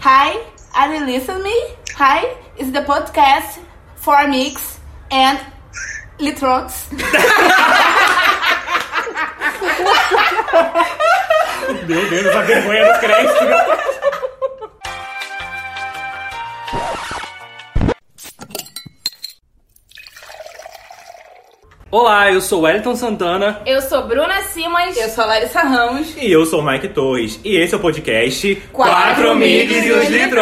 Hi, are you listening me? Hi, is the podcast for mix and Litrox. Meu Deus, a vergonha não cresce. Olá, eu sou Wellington Santana. Eu sou Bruna Simas. Eu sou a Larissa Ramos. E eu sou o Mike Torres. E esse é o podcast Quatro Migs e os Litrões.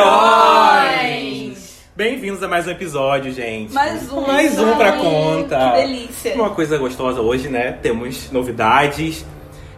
Bem-vindos a mais um episódio, gente. Mais um. Mais um pra Ai, conta. Que delícia. Uma coisa gostosa hoje, né? Temos novidades.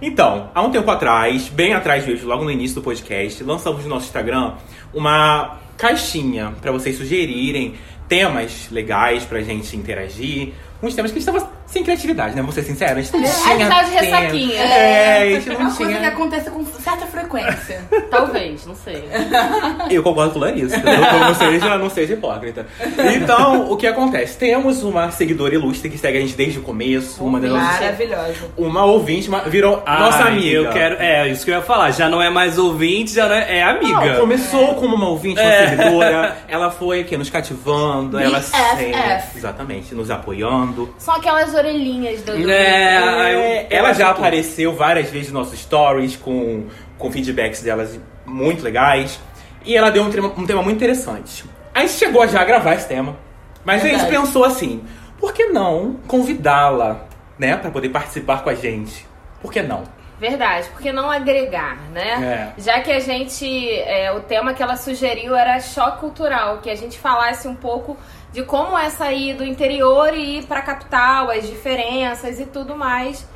Então, há um tempo atrás, bem atrás mesmo, logo no início do podcast, lançamos no nosso Instagram uma caixinha pra vocês sugerirem temas legais pra gente interagir. Uns temas que a gente tava sem criatividade, né? Vou ser sincero, a gente não É, a tinha gente tava de tema. ressaquinha. É, a gente É não uma coisa que tinha. acontece com certa frequência. Talvez, não sei. Eu concordo com a Larissa. Não, não, seja, não seja hipócrita. Então, o que acontece? Temos uma seguidora ilustre que segue a gente desde o começo. Uma das nossas- Maravilhosa. Uma ouvinte, uma- virou nossa Ai, amiga. Eu quero, é, isso que eu ia falar. Já não é mais ouvinte, já não é, é amiga. Não, começou como uma ouvinte, uma É. seguidora. Ela foi aqui nos cativando. Ela sempre, exatamente, nos apoiando. São aquelas orelhinhas do. do- É, É, ela já apareceu várias vezes nos nossos stories com, com feedbacks delas muito legais. E ela deu um tema, um tema muito interessante. A gente chegou já a gravar esse tema. Mas a gente Verdade. pensou assim: por que não convidá-la, né, pra poder participar com a gente? Por que não? Verdade, porque não agregar, né? É. Já que a gente. é, o tema que ela sugeriu era choque cultural, que a gente falasse um pouco de como é sair do interior e ir pra capital, as diferenças e tudo mais.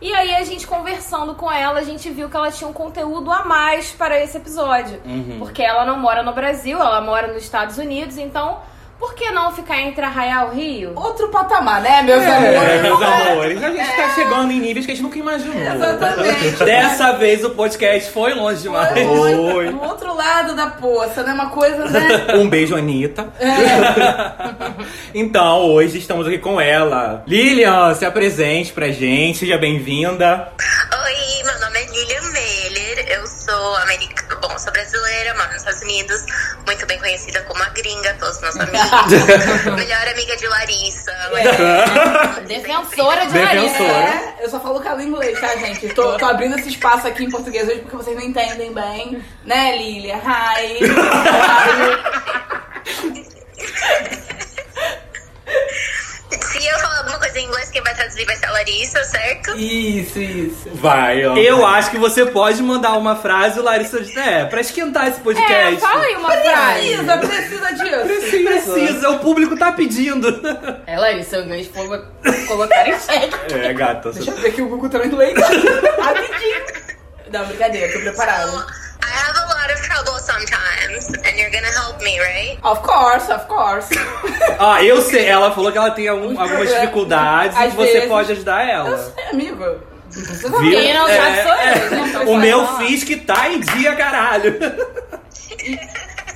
E aí a gente conversando com ela, a gente viu que ela tinha um conteúdo a mais para esse episódio. Uhum. Porque ela não mora no Brasil, ela mora nos Estados Unidos, então por que não ficar entre Arraial e Rio? Outro patamar, né, meus É, amores? meus amores, a gente tá chegando em níveis que a gente nunca imaginou. Exatamente. Dessa vez o podcast foi longe demais. Foi. Do outro lado da poça, né? Uma coisa, né? Um beijo, Anitta. então, hoje estamos aqui com ela. Lilian, se apresente pra gente, seja bem-vinda. Oi, meu nome é Lilian Meller, eu sou americana, sou brasileira, moro nos Estados Unidos, muito bem conhecida como a gringa, todos meus amigos, melhor amiga de Larissa. Defensora de. Larissa. É, eu só falo calo inglês, tá, gente? Tô, tô abrindo esse espaço aqui em português hoje porque vocês não entendem bem, né, Lilia? Hi. Se coisa em inglês, quem vai traduzir vai ser a Larissa, certo? Isso, isso. Vai, ó. Eu acho que você pode mandar uma frase, Larissa, é, pra esquentar esse É, podcast. fala aí uma frase. Precisa, precisa disso. Precisa, o público tá pedindo. É, Larissa, eu ganho de colocar em xeque. É, gata. Deixa eu ver aqui o Google Translate. Rapidinho. Não, brincadeira, tô preparada. I have a lot of trouble sometimes, and you're gonna help me, right? Of course, of course. Ah, eu sei, ela falou que ela tem algum- algumas dificuldades e Às você vezes. pode ajudar Eu ela. sei, amigo. Não Viu? Quem não sabe É, sou eu, é. Então O meu fiz que tá em dia, caralho.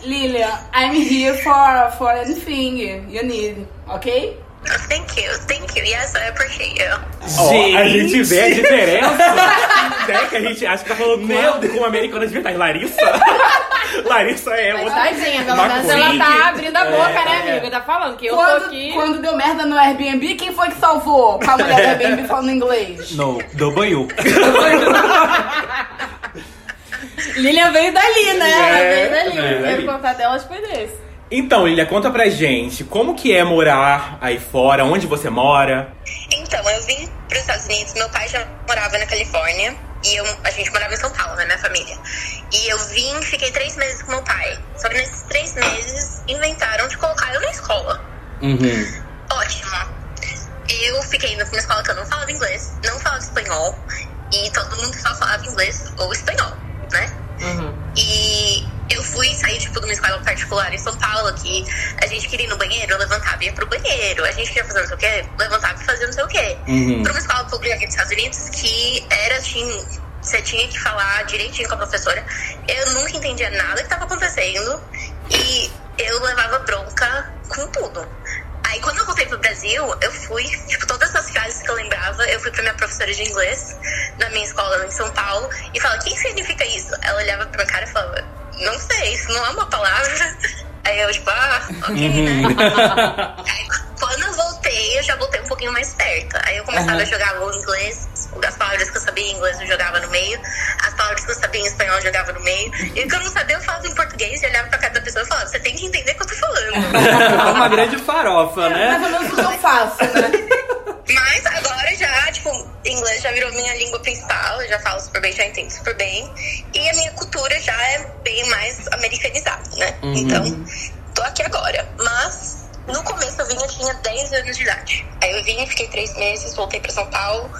Lilian, I'm here for, for anything you need, ok? Oh, thank you, thank you, yes, I appreciate you. Ó, a gente vê a diferença. né, que a gente acha que tá falando com Meu uma, com uma americana de verdade. Larissa? Larissa é Mas outra. tadinha, pelo menos ela tá abrindo a boca, né, É. amiga? Tá falando que eu tô Quando, aqui. quando deu merda no Airbnb, quem foi que salvou? Com a mulher do Airbnb falando inglês. No, do banho. Lilian veio dali, né? Ela É, veio dali. veio O primeiro contato delas foi desse. Então, Lilia, conta pra gente, como que é morar aí fora? Onde você mora? Então, eu vim para os Estados Unidos, meu pai já morava na Califórnia e eu, a gente morava em São Paulo, né, minha família. E eu vim, fiquei três meses com meu pai. Só que nesses três meses inventaram de colocar eu na escola. Uhum. Ótimo. Eu fiquei indo pra uma escola que eu não falava inglês, não falava espanhol, e todo mundo só falava inglês ou espanhol, né? E eu fui sair, tipo, de uma escola particular em São Paulo, que a gente queria ir no banheiro, eu levantava e ia pro banheiro. A gente queria fazer não sei o quê, levantava e fazia não sei o quê. Uhum. Pra uma escola pública aqui dos Estados Unidos, que era, assim, você tinha que falar direitinho com a professora. Eu nunca entendia nada que tava acontecendo, e eu levava bronca com tudo. Aí quando eu voltei pro Brasil, eu fui, tipo, todas as frases que eu lembrava, eu fui pra minha professora de inglês, na minha escola em São Paulo, e falava, o que significa isso? Ela olhava pra minha cara e falava, não sei, isso não é uma palavra. Aí eu, tipo, ah, ok, Uhum. né? Aí, quando eu voltei, eu já voltei um pouquinho mais perto. Aí eu começava a jogar o inglês, as palavras que eu sabia em inglês eu jogava no meio, as palavras que eu sabia em espanhol eu jogava no meio. E o que eu não sabia eu falava em português e olhava pra cara da pessoa e falava, você tem que entender o que eu tô falando. Uma grande farofa, Mais né? ou menos o que eu faço, né? Mas agora já, tipo, inglês já virou minha língua principal, eu já falo super bem, já entendo super bem. E a minha cultura já é bem mais americanizada, né? Então, tô aqui agora. Mas no começo eu vim, eu tinha 10 anos de idade. Aí eu vim, fiquei três meses, voltei pra São Paulo.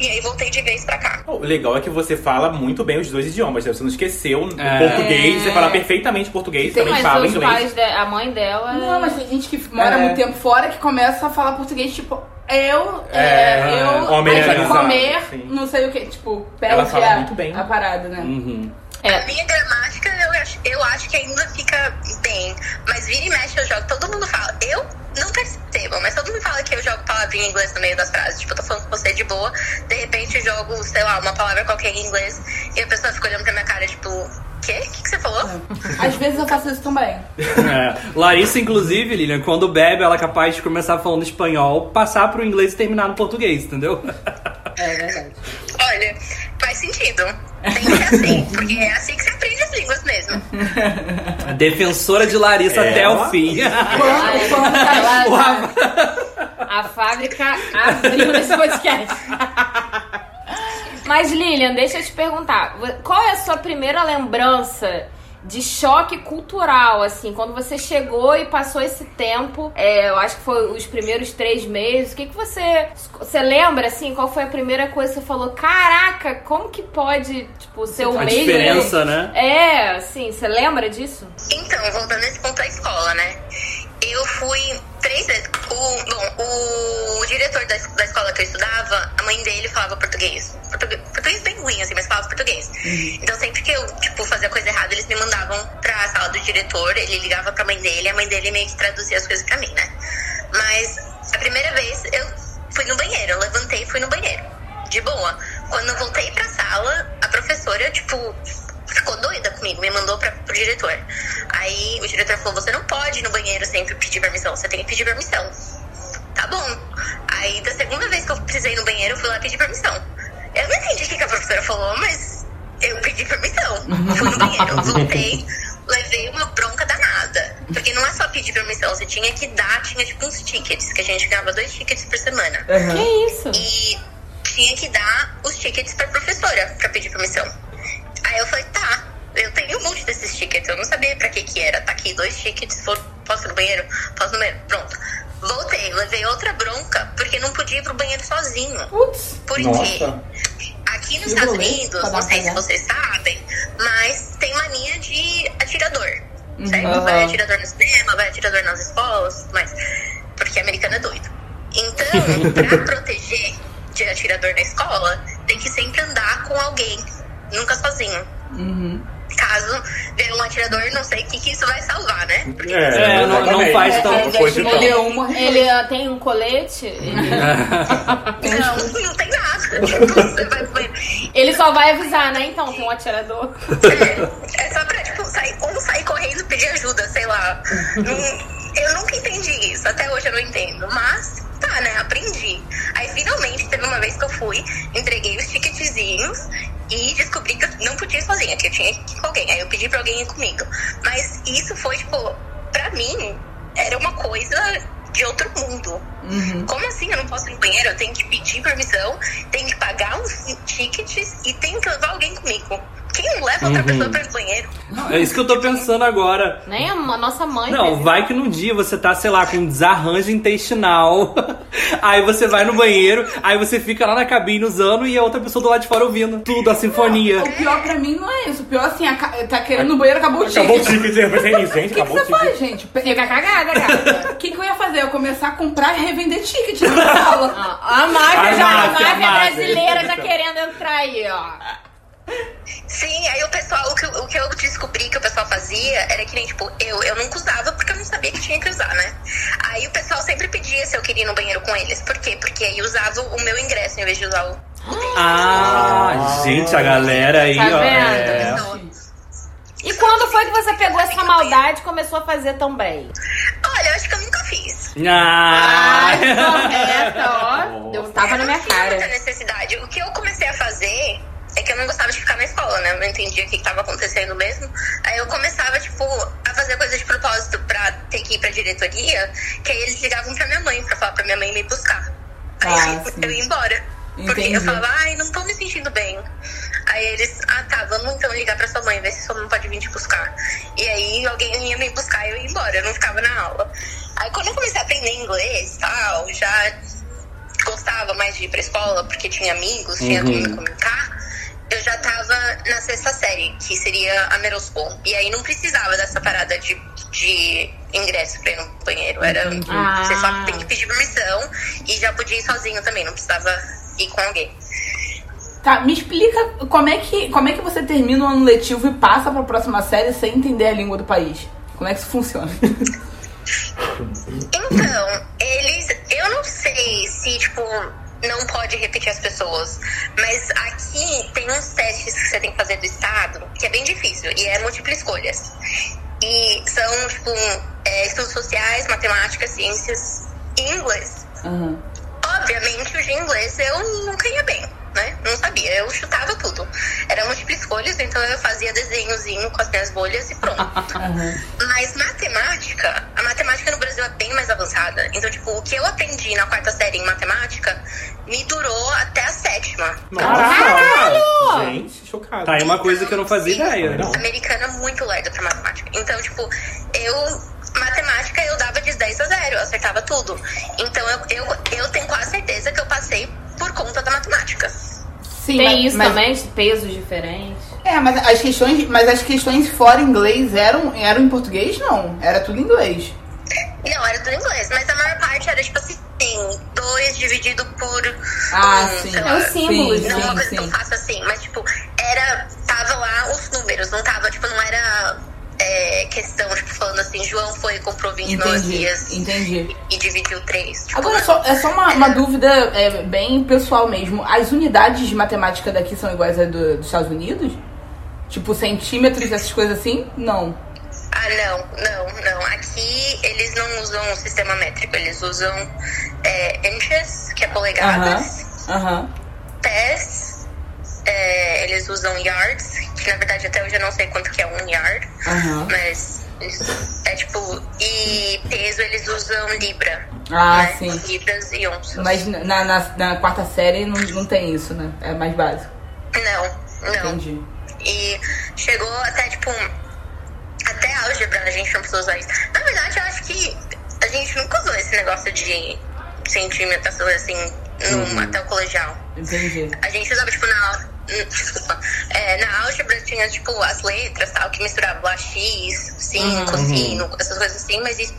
E aí voltei de vez pra cá. O legal é que você fala muito bem os dois idiomas, né? Você não esqueceu o É. português, você fala perfeitamente português, Tem também Mas fala os inglês. pais, de- a mãe dela. Não, mas tem gente que mora É. muito tempo fora que começa a falar português, tipo, eu, é, É, eu, o aí vai americanizado, comer, sim. não sei o que, tipo, perde a, muito bem. a parada, né? Uhum. A É, minha gramática, eu acho, eu acho que ainda fica bem. Mas vira e mexe eu jogo, todo mundo fala. Eu não percebo, mas todo mundo fala que eu jogo palavrinha em inglês no meio das frases. Tipo, eu tô falando com você de boa, de repente eu jogo, sei lá, uma palavra qualquer em inglês e a pessoa fica olhando pra minha cara, tipo, quê? O que, que você falou? Às vezes eu faço isso também. É. Larissa, inclusive, Lilian, quando bebe, ela é capaz de começar falando espanhol, passar pro inglês e terminar no português, entendeu? É verdade. Olha, faz sentido. Tem que ser assim, porque é assim que você aprende as línguas mesmo. A defensora de Larissa É. até o fim. Quando, quando tá ela- a fábrica abriu nesse podcast. Mas, Lilian, deixa eu te perguntar. Qual é a sua primeira lembrança de choque cultural, assim? Quando você chegou e passou esse tempo, é, eu acho que foi os primeiros três meses, o que, que você... Você lembra, assim, qual foi a primeira coisa que você falou? Caraca, como que pode, tipo, ser o A mesmo... diferença, né? É, assim, você lembra disso? Então, voltando nesse ponto da escola, né? Eu fui três vezes. O, bom, o diretor da, da escola que eu estudava, a mãe dele falava português. Português, português bem ruim, assim, mas falava português. Então, sempre que eu, tipo, fazia coisa errada, eles me mandavam pra sala do diretor, ele ligava pra mãe dele, a mãe dele meio que traduzia as coisas pra mim, né? Mas, a primeira vez, eu fui no banheiro, eu levantei e fui no banheiro. De boa. Quando eu voltei pra sala, a professora, tipo, ficou doida comigo, me mandou pra, pro diretor. Aí o diretor falou: você não pode ir no banheiro sempre pedir permissão, você tem que pedir permissão. Tá bom. Aí da segunda vez que eu precisei ir no banheiro, eu fui lá pedir permissão. Eu não entendi o que que a professora falou, mas eu pedi permissão. Fui no banheiro, voltei, levei uma bronca danada. Porque não é só pedir permissão, você tinha que dar, tinha tipo uns tickets, que a gente ganhava dois tickets por semana. Que isso? E tinha que dar os tickets pra professora pra pedir permissão. Aí eu falei, tá, eu tenho um monte desses tickets, eu não sabia pra que que era. Tá aqui, dois tickets, vou- posso ir no banheiro? Posso ir no banheiro? Pronto. Voltei, levei outra bronca, porque não podia ir pro banheiro sozinho. Putz, Por quê? Nossa. Aqui nos Que Estados Unidos, não sei se vocês sabem, mas tem mania de atirador. Certo? Uhum. Vai atirador no cinema, vai atirador nas escolas, tudo mais. Porque americano é doido. Então, pra proteger de atirador na escola, tem que sempre andar com alguém, nunca sozinho. Caso venha um atirador, não sei o que, que isso vai salvar, né? Porque É, não- não faz tão- ele é Ele ah, tem um colete? Ele, não, não tem nada. Ele só vai avisar, né? Então, tem um atirador. É, é só pra, tipo, sair, ou sair correndo e pedir ajuda, sei lá. Eu nunca entendi isso, até hoje eu não entendo. Mas, tá, né, aprendi. Aí, finalmente, teve uma vez que eu fui, entreguei os ticketzinhos e descobri que eu não podia ir sozinha, que eu tinha que ir com alguém. Aí eu pedi pra alguém ir comigo. Mas isso foi, tipo, pra mim, era uma coisa de outro mundo. Como assim eu não posso ir no banheiro? Eu tenho que pedir permissão, tenho que pagar uns tickets e tenho que levar alguém comigo. Quem não leva outra pessoa pra ir no banheiro? É isso que eu tô pensando agora. Nem a nossa mãe. Não, vai que num dia você tá, sei lá, com um desarranjo intestinal. Aí você vai no banheiro, aí você fica lá na cabine usando e a outra pessoa do lado de fora ouvindo tudo, a sinfonia. O pior pra mim não é isso. O pior assim, aca- tá querendo ir no banheiro, acabou o Acabou o ticket. ticket, eu pensei nisso, gente. O que, você o ticket. faz, gente? O Fica cagada, gata. que, que eu ia fazer? Eu começar a comprar e revender ticket na sala. Ah, A máfia, A já, a máfia, máfia a máfia. brasileira já querendo entrar aí, ó. Sim, aí o pessoal, o que, o que eu descobri que o pessoal fazia era que nem, tipo, eu, eu nunca usava porque eu não sabia que tinha que usar, né? Aí o pessoal sempre pedia se eu queria ir no banheiro com eles. Por quê? Porque aí usava o meu ingresso em vez de usar o. Ah, gente, a galera aí, Tá ó. vendo? é. E quando foi que você pegou essa maldade e começou a fazer também? Olha, eu acho que eu nunca fiz. Ah! correta, ó. Eu tava na minha Eu não tinha muita cara. necessidade. O que eu comecei a fazer é que eu não gostava de ficar na escola, né? Eu não entendia o que estava acontecendo mesmo. Aí eu começava, tipo, a fazer coisa de propósito pra ter que ir pra diretoria, que aí eles ligavam pra minha mãe, pra falar pra minha mãe me buscar. Aí Ah, eu, ia embora. Porque Entendi. eu falava, ai, não tô me sentindo bem. Aí eles, ah tá, vamos então ligar pra sua mãe, ver se sua mãe pode vir te buscar. E aí alguém ia me buscar e eu ia embora, eu não ficava na aula. Aí quando eu comecei a aprender inglês e tal, já gostava mais de ir pra escola, porque tinha amigos, tinha como me comunicar. Eu já tava na sexta série, que seria a middle school. E aí não precisava dessa parada de, de ingresso pra ir no banheiro. Era, Ah. Você só tem que pedir permissão e já podia ir sozinho também, não precisava ir com alguém. Tá, me explica como é que, como é que você termina o ano letivo e passa pra próxima série sem entender a língua do país. Como é que isso funciona? Então, eles. Eu não sei se, tipo, não pode repetir as pessoas. Mas aqui tem uns testes que você tem que fazer do Estado, que é bem difícil, e é múltipla escolhas. E são, tipo, é, estudos sociais, matemática, ciências e inglês. Aham. Obviamente, o de inglês eu nunca ia bem, né? Não sabia, eu chutava tudo. Era múltipla escolhas, então eu fazia desenhozinho com as minhas bolhas e pronto. Mas matemática, a matemática no Brasil é bem mais avançada. Então, tipo, o que eu aprendi na quarta série em matemática me durou até a sétima. Nossa! Gente, chocado. Tá aí uma coisa que eu não fazia ideia. Não. Americana muito lerda pra matemática. Então, tipo, eu. Matemática eu dava de 10 a 0, eu acertava tudo. Então eu, eu, eu tenho quase certeza que eu passei por conta da matemática. Sim, Tem mas- isso mas- também, de pesos diferentes. É, mas as questões, mas as questões fora inglês eram, eram em português? Não, era tudo em inglês. Não, era tudo em inglês, mas a maior parte era tipo assim, 2 dividido por. Ah, um, sim. É os símbolos, Sim, Não é uma coisa sim. tão fácil assim, mas tipo, era. Tava lá os números, não tava, tipo, não era é, questão, tipo, falando assim, João foi e comprou 20 Entendi, melancias entendi. e dividiu três. Tipo, Agora, não. só, é só uma, uma dúvida é, bem pessoal mesmo. As unidades de matemática daqui são iguais às do- dos Estados Unidos? Tipo, centímetros, essas coisas assim? Não. Ah, não, não, não. Aqui eles não usam o sistema métrico, eles usam é, inches, que é polegadas, Aham, aham. pés, é, eles usam yards, que na verdade até hoje eu não sei quanto que é um yard, Aham. mas é tipo. E peso eles usam libra. Ah, né? sim. Libras e onças. Mas na, na, na quarta série não, não tem isso, né? É mais básico. Não, não. Entendi. E chegou até, tipo, até álgebra a gente não precisa usar isso. Na verdade, eu acho que a gente nunca usou esse negócio de centímetros, assim, no, até o colegial. Entendi. A gente usava, tipo, na... Desculpa. É, na álgebra tinha, tipo, as letras, tal, que misturavam lá X, sin, cosino, essas coisas assim, mas isso,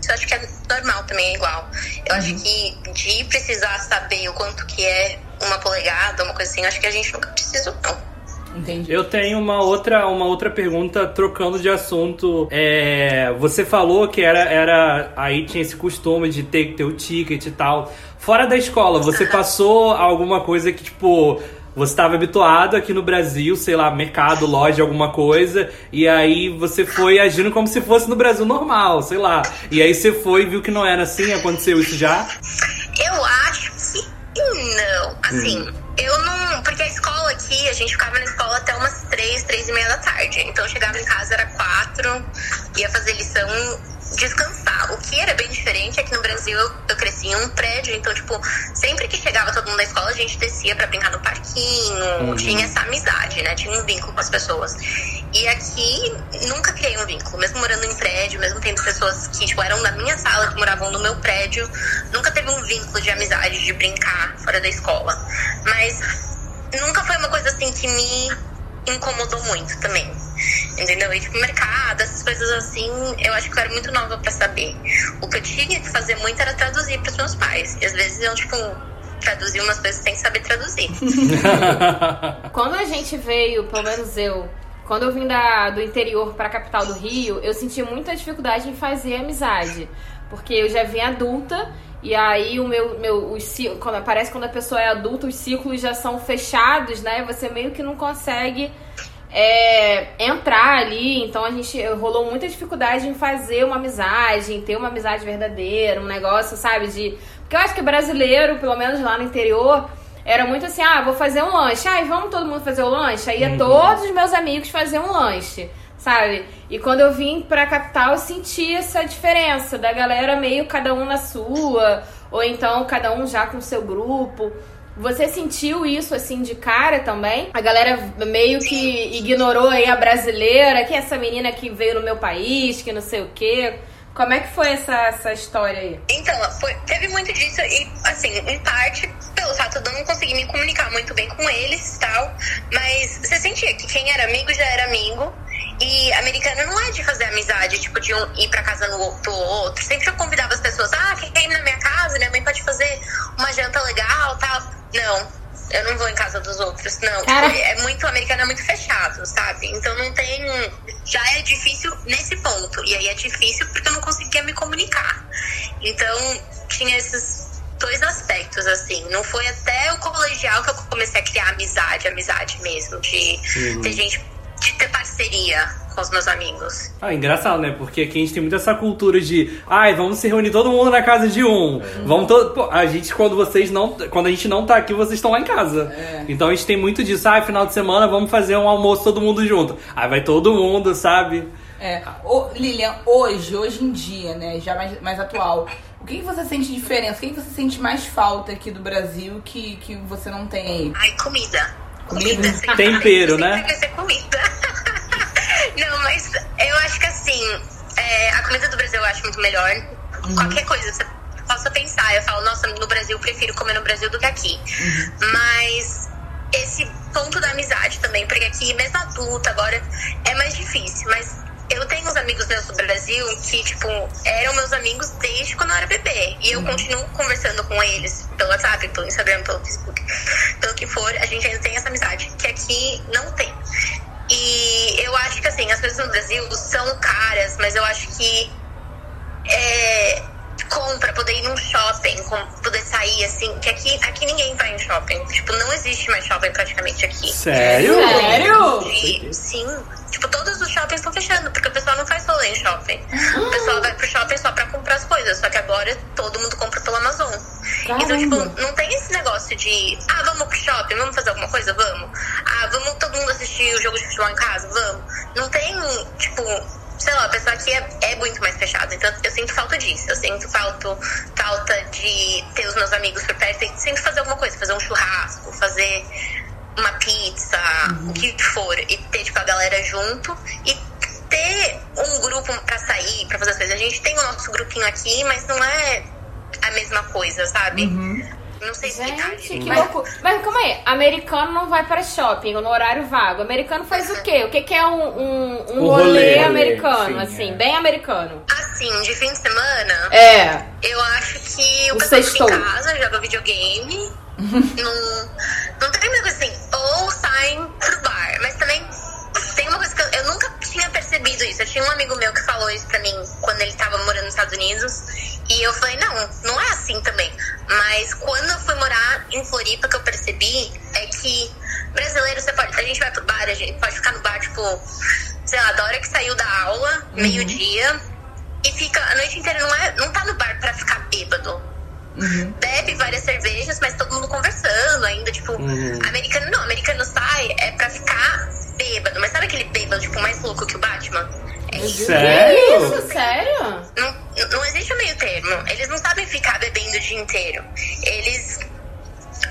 isso eu acho que é normal também, é igual. Eu acho que de precisar saber o quanto que é uma polegada, uma coisa assim, eu acho que a gente nunca precisou, não. Entendi. Eu tenho uma outra, uma outra pergunta trocando de assunto. É, você falou que era, era aí tinha esse costume de ter que ter o ticket e tal. Fora da escola, você passou alguma coisa que tipo você estava habituado aqui no Brasil, sei lá, mercado, loja, alguma coisa, e aí você foi agindo como se fosse no Brasil normal, sei lá. E aí você foi e viu que não era assim, aconteceu isso já? Eu acho que não. Assim, eu não. Porque a escola aqui, a gente ficava na escola até umas três, três e meia da tarde. Então eu chegava em casa, era quatro, ia fazer lição, descansar. O que era bem diferente é que no Brasil eu, eu cresci em um prédio, então, tipo, sempre que chegava todo mundo da escola, a gente descia pra brincar no parquinho, tinha essa amizade, né? Tinha um vínculo com as pessoas. E aqui nunca criei um vínculo, mesmo morando em prédio, mesmo tendo pessoas que tipo, eram da minha sala, que moravam no meu prédio, nunca teve um vínculo de amizade, de brincar fora da escola. Mas nunca foi uma coisa assim que me incomodou muito também. Entendeu? E tipo, mercado, essas coisas assim, eu acho que eu era muito nova pra saber. O que eu tinha que fazer muito era traduzir pros meus pais. E às vezes eu, tipo, traduzia umas coisas sem saber traduzir. Quando a gente veio, pelo menos eu, quando eu vim da, do interior pra capital do Rio, eu senti muita dificuldade em fazer amizade. Porque eu já vim adulta e aí o meu, meu os, quando parece que quando a pessoa é adulta, os ciclos já são fechados, né? Você meio que não consegue é, entrar ali. Então a gente rolou muita dificuldade em fazer uma amizade, em ter uma amizade verdadeira, um negócio, sabe? De. Porque eu acho que brasileiro, pelo menos lá no interior, era muito assim: ah, vou fazer um lanche. Ai, vamos todo mundo fazer o lanche? Aí ia todos os meus amigos fazer um lanche. Sabe? E quando eu vim pra capital, eu senti essa diferença da galera meio cada um na sua, ou então cada um já com seu grupo. Você sentiu isso assim de cara também? A galera meio que ignorou aí a brasileira, que é essa menina que veio no meu país, que não sei o quê. Como é que foi essa, essa história aí? Então, foi, teve muito disso e, assim, em parte pelo fato de eu não conseguir me comunicar muito bem com eles e tal, mas você sentia que quem era amigo já era amigo e americano não é de fazer amizade, tipo, de um ir pra casa no, do outro. Sempre eu convidava as pessoas, ah, quem quer ir na minha casa? Minha mãe pode fazer uma janta legal tal. Não, eu não vou em casa dos outros, não. Cara. É muito, o americano é muito fechado, sabe? Então não tem. Já é difícil nesse ponto. E aí é difícil porque eu não conseguia me comunicar. Então tinha esses dois aspectos, assim. Não foi até o colegial que eu comecei a criar amizade, amizade mesmo, de ter gente, de ter parceria com os meus amigos. Ah, engraçado, né? Porque aqui a gente tem muito essa cultura de, ai, vamos se reunir todo mundo na casa de um. Vamos todo, Pô, a gente quando vocês não, quando a gente não tá aqui, vocês estão lá em casa. É. Então a gente tem muito disso, ai, final de semana vamos fazer um almoço todo mundo junto. Aí vai todo mundo, sabe? É. Ô, Lilian, hoje, hoje em dia, né, já mais, mais atual, o que, que você sente de diferença? O que, que você sente mais falta aqui do Brasil que, que você não tem aí? Ai, comida. Comida? Tempero, sempre né? Vai ser comida. Não, mas eu acho que assim, é, a comida do Brasil eu acho muito melhor. Qualquer coisa você possa pensar. Eu falo, nossa, no Brasil eu prefiro comer no Brasil do que aqui. Mas esse ponto da amizade também, porque aqui, mesmo adulta, agora é mais difícil. Mas eu tenho uns amigos meus do Brasil que, tipo, eram meus amigos desde quando eu era bebê. E eu continuo conversando com eles pelo WhatsApp, pelo Instagram, pelo Facebook, que for. A gente ainda tem essa amizade, que aqui não tem. E eu acho que, assim, as coisas no Brasil são caras, mas eu acho que é, compra, poder ir num shopping, poder sair, assim, que aqui, aqui ninguém vai em shopping. Tipo, não existe mais shopping praticamente aqui. Sério? Sério? E, sim. Tipo, todos os shoppings estão fechando, porque o pessoal não faz rolê em shopping. O pessoal vai pro shopping só pra comprar as coisas, só que agora todo mundo compra pelo Amazon. Então, tipo, Caramba. não tem esse negócio de, ah, vamos pro shopping, vamos fazer alguma coisa? Vamos. Ah, vamos todo mundo assistir o jogo de futebol em casa? Vamos. Não tem, tipo, sei lá, a pessoa aqui é, é muito mais fechada. Então, eu sinto falta disso. Eu sinto falta, falta de ter os meus amigos por perto e sempre fazer alguma coisa, fazer um churrasco, fazer uma pizza, o que for, e ter, tipo, a galera junto e ter um grupo pra sair, pra fazer as coisas. A gente tem o nosso grupinho aqui, mas não é a mesma coisa, sabe? Não sei explicar. Gente, que mas- loucura. Mas calma aí, americano não vai para shopping no horário vago. Americano faz o quê? O que, que é um, um, um rolê, rolê, americano, sim, assim, é. bem americano? Assim, de fim de semana, É. eu acho que o, O pessoal fica em casa, joga videogame. Não, não tem muita coisa assim. Ou saem pro bar. Mas também tem uma coisa que eu, eu nunca tinha percebido isso. Eu tinha um amigo meu que falou isso pra mim quando ele tava morando nos Estados Unidos. E eu falei, não, não é assim também. Mas quando eu fui morar em Floripa, que eu percebi é que brasileiro, você pode, a gente vai pro bar, a gente pode ficar no bar, tipo, sei lá, da hora que saiu da aula, meio-dia, e fica a noite inteira, não, é, não tá no bar pra ficar bêbado. Bebe várias cervejas, tipo, americano não, americano sai é pra ficar bêbado. Mas sabe aquele bêbado, tipo, mais louco que o Batman? É isso. Sério? Isso, sério? Não, não existe o meio termo. Eles não sabem ficar bebendo o dia inteiro. Eles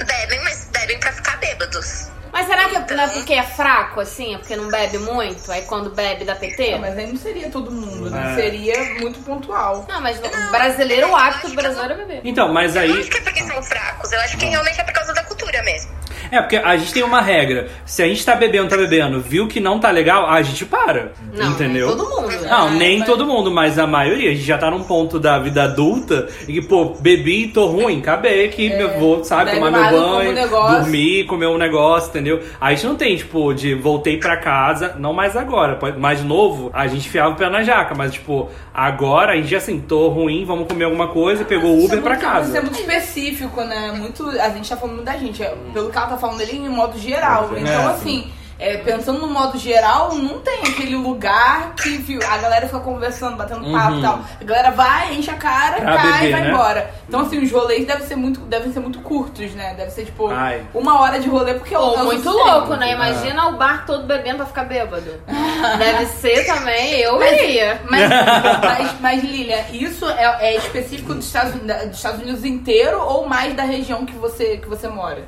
bebem, mas bebem pra ficar bêbados. Mas será que não é porque é fraco, assim? É porque não bebe muito? Aí quando bebe dá PT? Mas aí não seria todo mundo, né? É. Seria muito pontual. Não, mas no brasileiro, o hábito do brasileiro é beber. Então, mas Eu não aí. acho que é porque são fracos. Eu acho que realmente é por causa da cultura mesmo. É, porque a gente tem uma regra. Se a gente tá bebendo, tá bebendo, viu que não tá legal, a gente para. Não, entendeu? nem todo mundo, né? Não, nem mas- todo mundo, mas a maioria. A gente já tá num ponto da vida adulta e que, pô, bebi, tô ruim, acabei que eu vou, sabe, tomar meu um banho, negócio. dormir, comer um negócio, entendeu? A gente não tem, tipo, de voltei pra casa, não mais agora. Mais novo, a gente fiava o pé na jaca, mas, tipo, agora a gente assim, tô ruim, vamos comer alguma coisa, pegou o Isso é Uber pra muito- Isso é casa. muito específico, né? Muito, a gente tá falando da gente. é, Pelo que ela tá falando ali em modo geral. É. Então, É. assim, é, pensando no modo geral, não tem aquele lugar que viu, a galera fica conversando, batendo papo Uhum. e tal. A galera vai, enche a cara, Pra cai beber, e vai né? embora. Então, assim, os rolês devem ser muito, devem ser muito curtos, né? Deve ser, tipo, Ai. uma hora de rolê, porque Pô, é o muito louco, né? Imagina o bar todo bebendo pra ficar bêbado. Deve ser também, eu iria. Mas, mas, mas, Lilia, isso é, é específico dos Estados, Unidos- dos Estados Unidos inteiro ou mais da região que você, que você mora?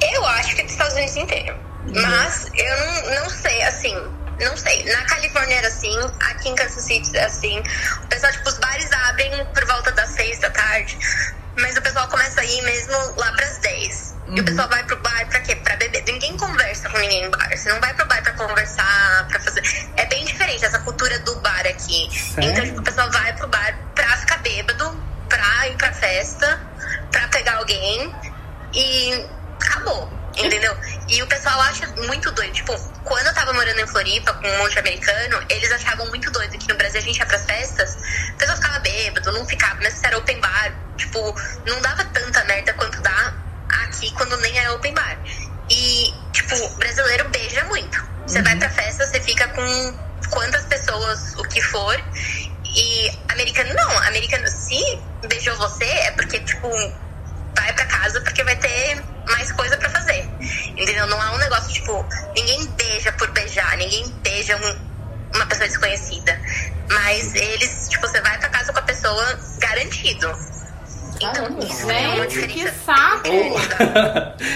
Eu acho que é dos Estados Unidos inteiro. Mas eu não, não sei, assim. Não sei. Na Califórnia era assim, aqui em Kansas City é assim. O pessoal, tipo, os bares abrem por volta das seis da tarde. Mas o pessoal começa a ir mesmo lá pras 10. E o pessoal vai pro bar pra quê? Pra beber. Ninguém conversa com ninguém no bar. Você não vai pro bar pra conversar, pra fazer. É bem diferente essa cultura do bar aqui. Sério? Então, tipo, o pessoal vai um monte americano, eles achavam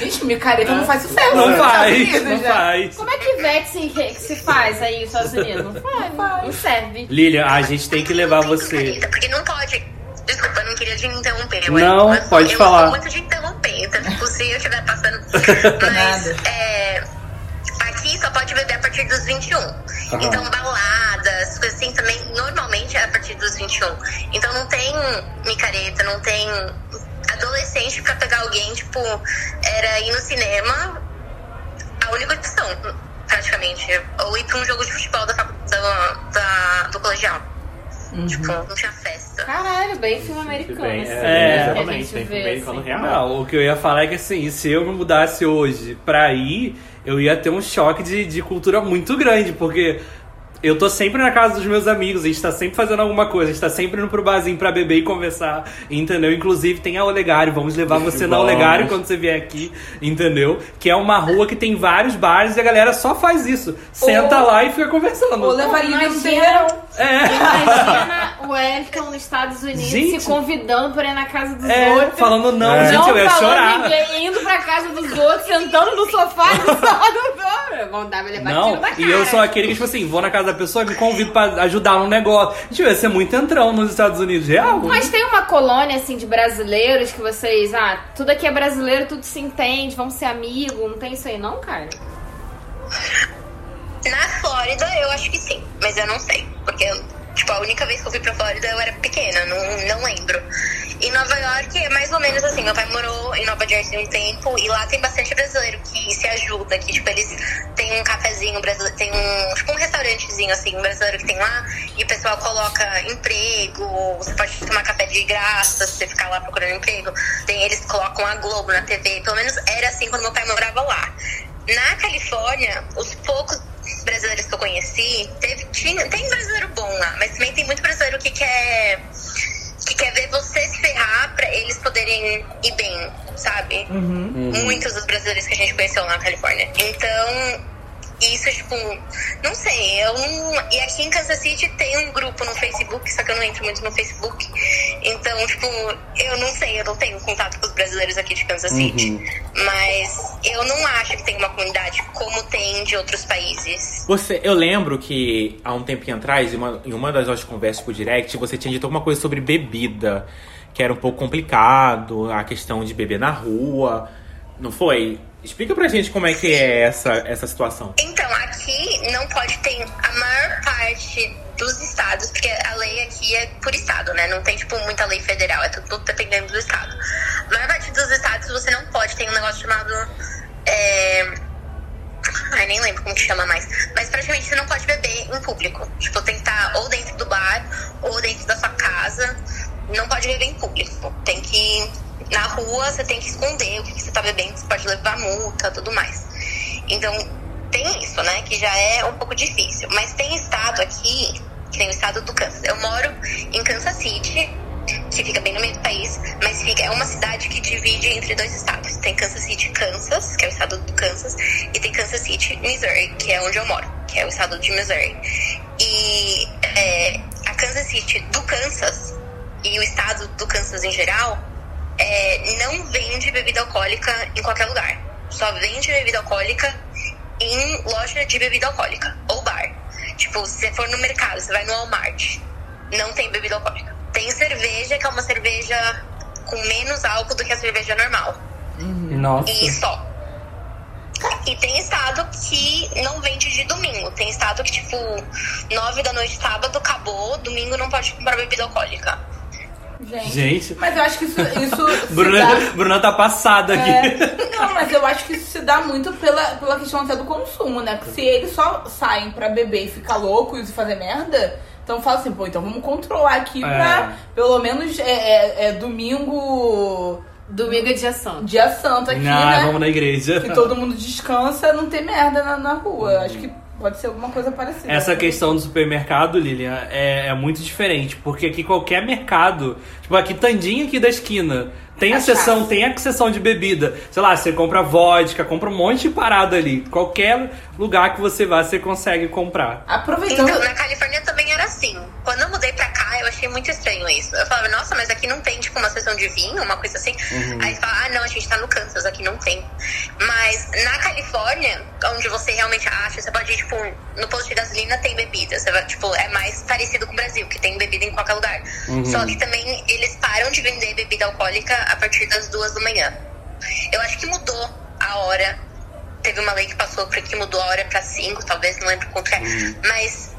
Gente, micareta não faz sucesso. Não faz, Unidos, não né? faz. Como é que vete se, que se faz aí nos Estados Unidos? Não faz, não serve. Lilian, a gente tem que levar Não você. micareta, Porque não pode. Desculpa, eu não queria te interromper. Não, mas eu- pode eu falar. Eu muito de interromper, então, tipo, se eu estiver passando. Mas, Nada. é, aqui só pode beber a partir dos 21. Então, Adolescente pra pegar alguém, tipo, era ir no cinema, a única opção, praticamente. Ou ir pra um jogo de futebol da, da, da- do colegial. Tipo, não tinha festa. Caralho, bem filme americano. Bem, assim, é, a exatamente, tem vê, americano assim. real. Não, o que eu ia falar é que assim, se eu me mudasse hoje pra ir, eu ia ter um choque de, de cultura muito grande, porque eu tô sempre na casa dos meus amigos, a gente tá sempre fazendo alguma coisa, a gente tá sempre indo pro barzinho pra beber e conversar, entendeu? Inclusive tem a Olegário, vamos levar você na. Olegário quando você vier aqui, entendeu? Que é uma rua que tem vários bares e a galera só faz isso. Senta Ou- lá e fica conversando. Ou leva ali no Imagina- terreirão. É. Imagina o Wellington nos Estados Unidos Gente. se convidando pra ir na casa dos É, outros. falando não, É. gente, não eu ia falando chorar. ninguém, indo pra casa dos outros, sentando no sofá e do lado Vão dar me levar Não, tiro na cara. e eu sou aquele que, tipo assim, vou na casa pessoa me convido pra ajudar num negócio. Gente, eu ia ser muito entrão nos Estados Unidos, real. Mas tem uma colônia, assim, de brasileiros que vocês... Ah, tudo aqui é brasileiro, tudo se entende, vamos ser amigos. Não tem isso aí não, cara? Na Flórida, eu acho que sim, mas eu não sei. Porque, tipo, a única vez que eu fui pra Flórida eu era pequena, não, não lembro. Em Nova York é mais ou menos assim. Meu pai morou em Nova Jersey um tempo e lá tem bastante brasileiro que se ajuda, que, tipo, eles têm um cafezinho brasileiro, tem um, tipo, um restaurantezinho, assim, brasileiro que tem lá e o pessoal coloca emprego, você pode tomar café de graça se você ficar lá procurando emprego. Tem, eles colocam a Globo na TV, pelo menos era assim quando meu pai morava lá. Na Califórnia, os poucos brasileiros que eu conheci, teve, tinha, tem brasileiro bom lá, mas também tem muito brasileiro que quer que quer ver você se ferrar pra eles poderem ir bem, sabe? Muitos dos brasileiros que a gente conheceu lá na Califórnia. Então, isso, tipo, não sei, eu não... E aqui em Kansas City tem um grupo no Facebook, só que eu não entro muito no Facebook. Então, tipo, eu não sei, eu não tenho contato com os brasileiros aqui de Kansas City. Mas eu não acho que tem uma comunidade como tem de outros países. Você, eu lembro que há um tempinho atrás, em uma, em uma das nossas conversas por direct, você tinha dito alguma coisa sobre bebida, que era um pouco complicado, a questão de beber na rua. Não foi? Explica pra gente como é que é essa, essa situação. Então, aqui não pode ter a maior parte dos estados, porque a lei aqui é por estado, né? Não tem, tipo, muita lei federal, é tudo dependendo do estado. A maior parte dos estados você não pode, tem um negócio chamado. É... Ai, nem lembro como que chama mais. Mas praticamente você não pode beber em público. Tipo, tem que estar ou dentro do bar ou dentro da sua casa. Não pode beber em público. Tem que. Na rua você tem que esconder o que você tá bebendo, você pode levar multa tudo mais. Então, tem isso, né? Que já é um pouco difícil. Mas tem estado aqui, que tem o estado do Kansas. Eu moro em Kansas City, que fica bem no meio do país, mas fica, é uma cidade que divide entre dois estados. Tem Kansas City, Kansas, que é o estado do Kansas, e tem Kansas City, Missouri, que é onde eu moro, que é o estado de Missouri. E é, a Kansas City do Kansas e o estado do Kansas em geral é, não vende bebida alcoólica em qualquer lugar. Só vende bebida alcoólica em loja de bebida alcoólica ou bar. Tipo, se você for no mercado, você vai no Walmart, não tem bebida alcoólica. Tem cerveja, que é uma cerveja com menos álcool do que a cerveja normal. Nossa. E só. E tem estado que não vende de domingo. Tem estado que, tipo, nove da noite, sábado, acabou, domingo não pode comprar bebida alcoólica. Gente. Gente. Mas eu acho que isso, isso Bruna, dá... Bruna tá passada aqui. É, não, mas eu acho que isso se dá muito pela, pela questão até do consumo, né? Porque se eles só saem pra beber e ficar loucos e fazer merda, então fala assim, pô, então vamos controlar aqui É. pra pelo menos é, é- é domingo, Domingo é dia santo. dia santo aqui, Ah, né? vamos na igreja. Que todo mundo descansa, não ter merda na, na rua. Eu Acho que pode ser alguma coisa parecida. Essa questão do supermercado, Lilian, é, é muito diferente, porque aqui qualquer mercado, tipo aqui Tandinha aqui da esquina, tem a seção, tem a seção de bebida. Sei lá, você compra vodka, compra um monte de parada ali. Qualquer lugar que você vá, você consegue comprar. Aproveitando. Então, na Califórnia também era assim. Quando eu mudei pra cá, eu achei muito estranho isso. Eu falava, nossa, mas aqui não tem, tipo, uma sessão de vinho, uma coisa assim. Aí fala, ah, não, a gente tá no Kansas, aqui não tem. Mas na Califórnia, onde você realmente acha, você pode ir, tipo, no posto de gasolina tem bebida. Você vai, tipo, é mais parecido com o Brasil, que tem bebida em qualquer lugar. Só que também eles param de vender bebida alcoólica a partir das duas da manhã. Eu acho que mudou a hora. Teve uma lei que passou que mudou a hora pra cinco, talvez, não lembro quanto é. Mas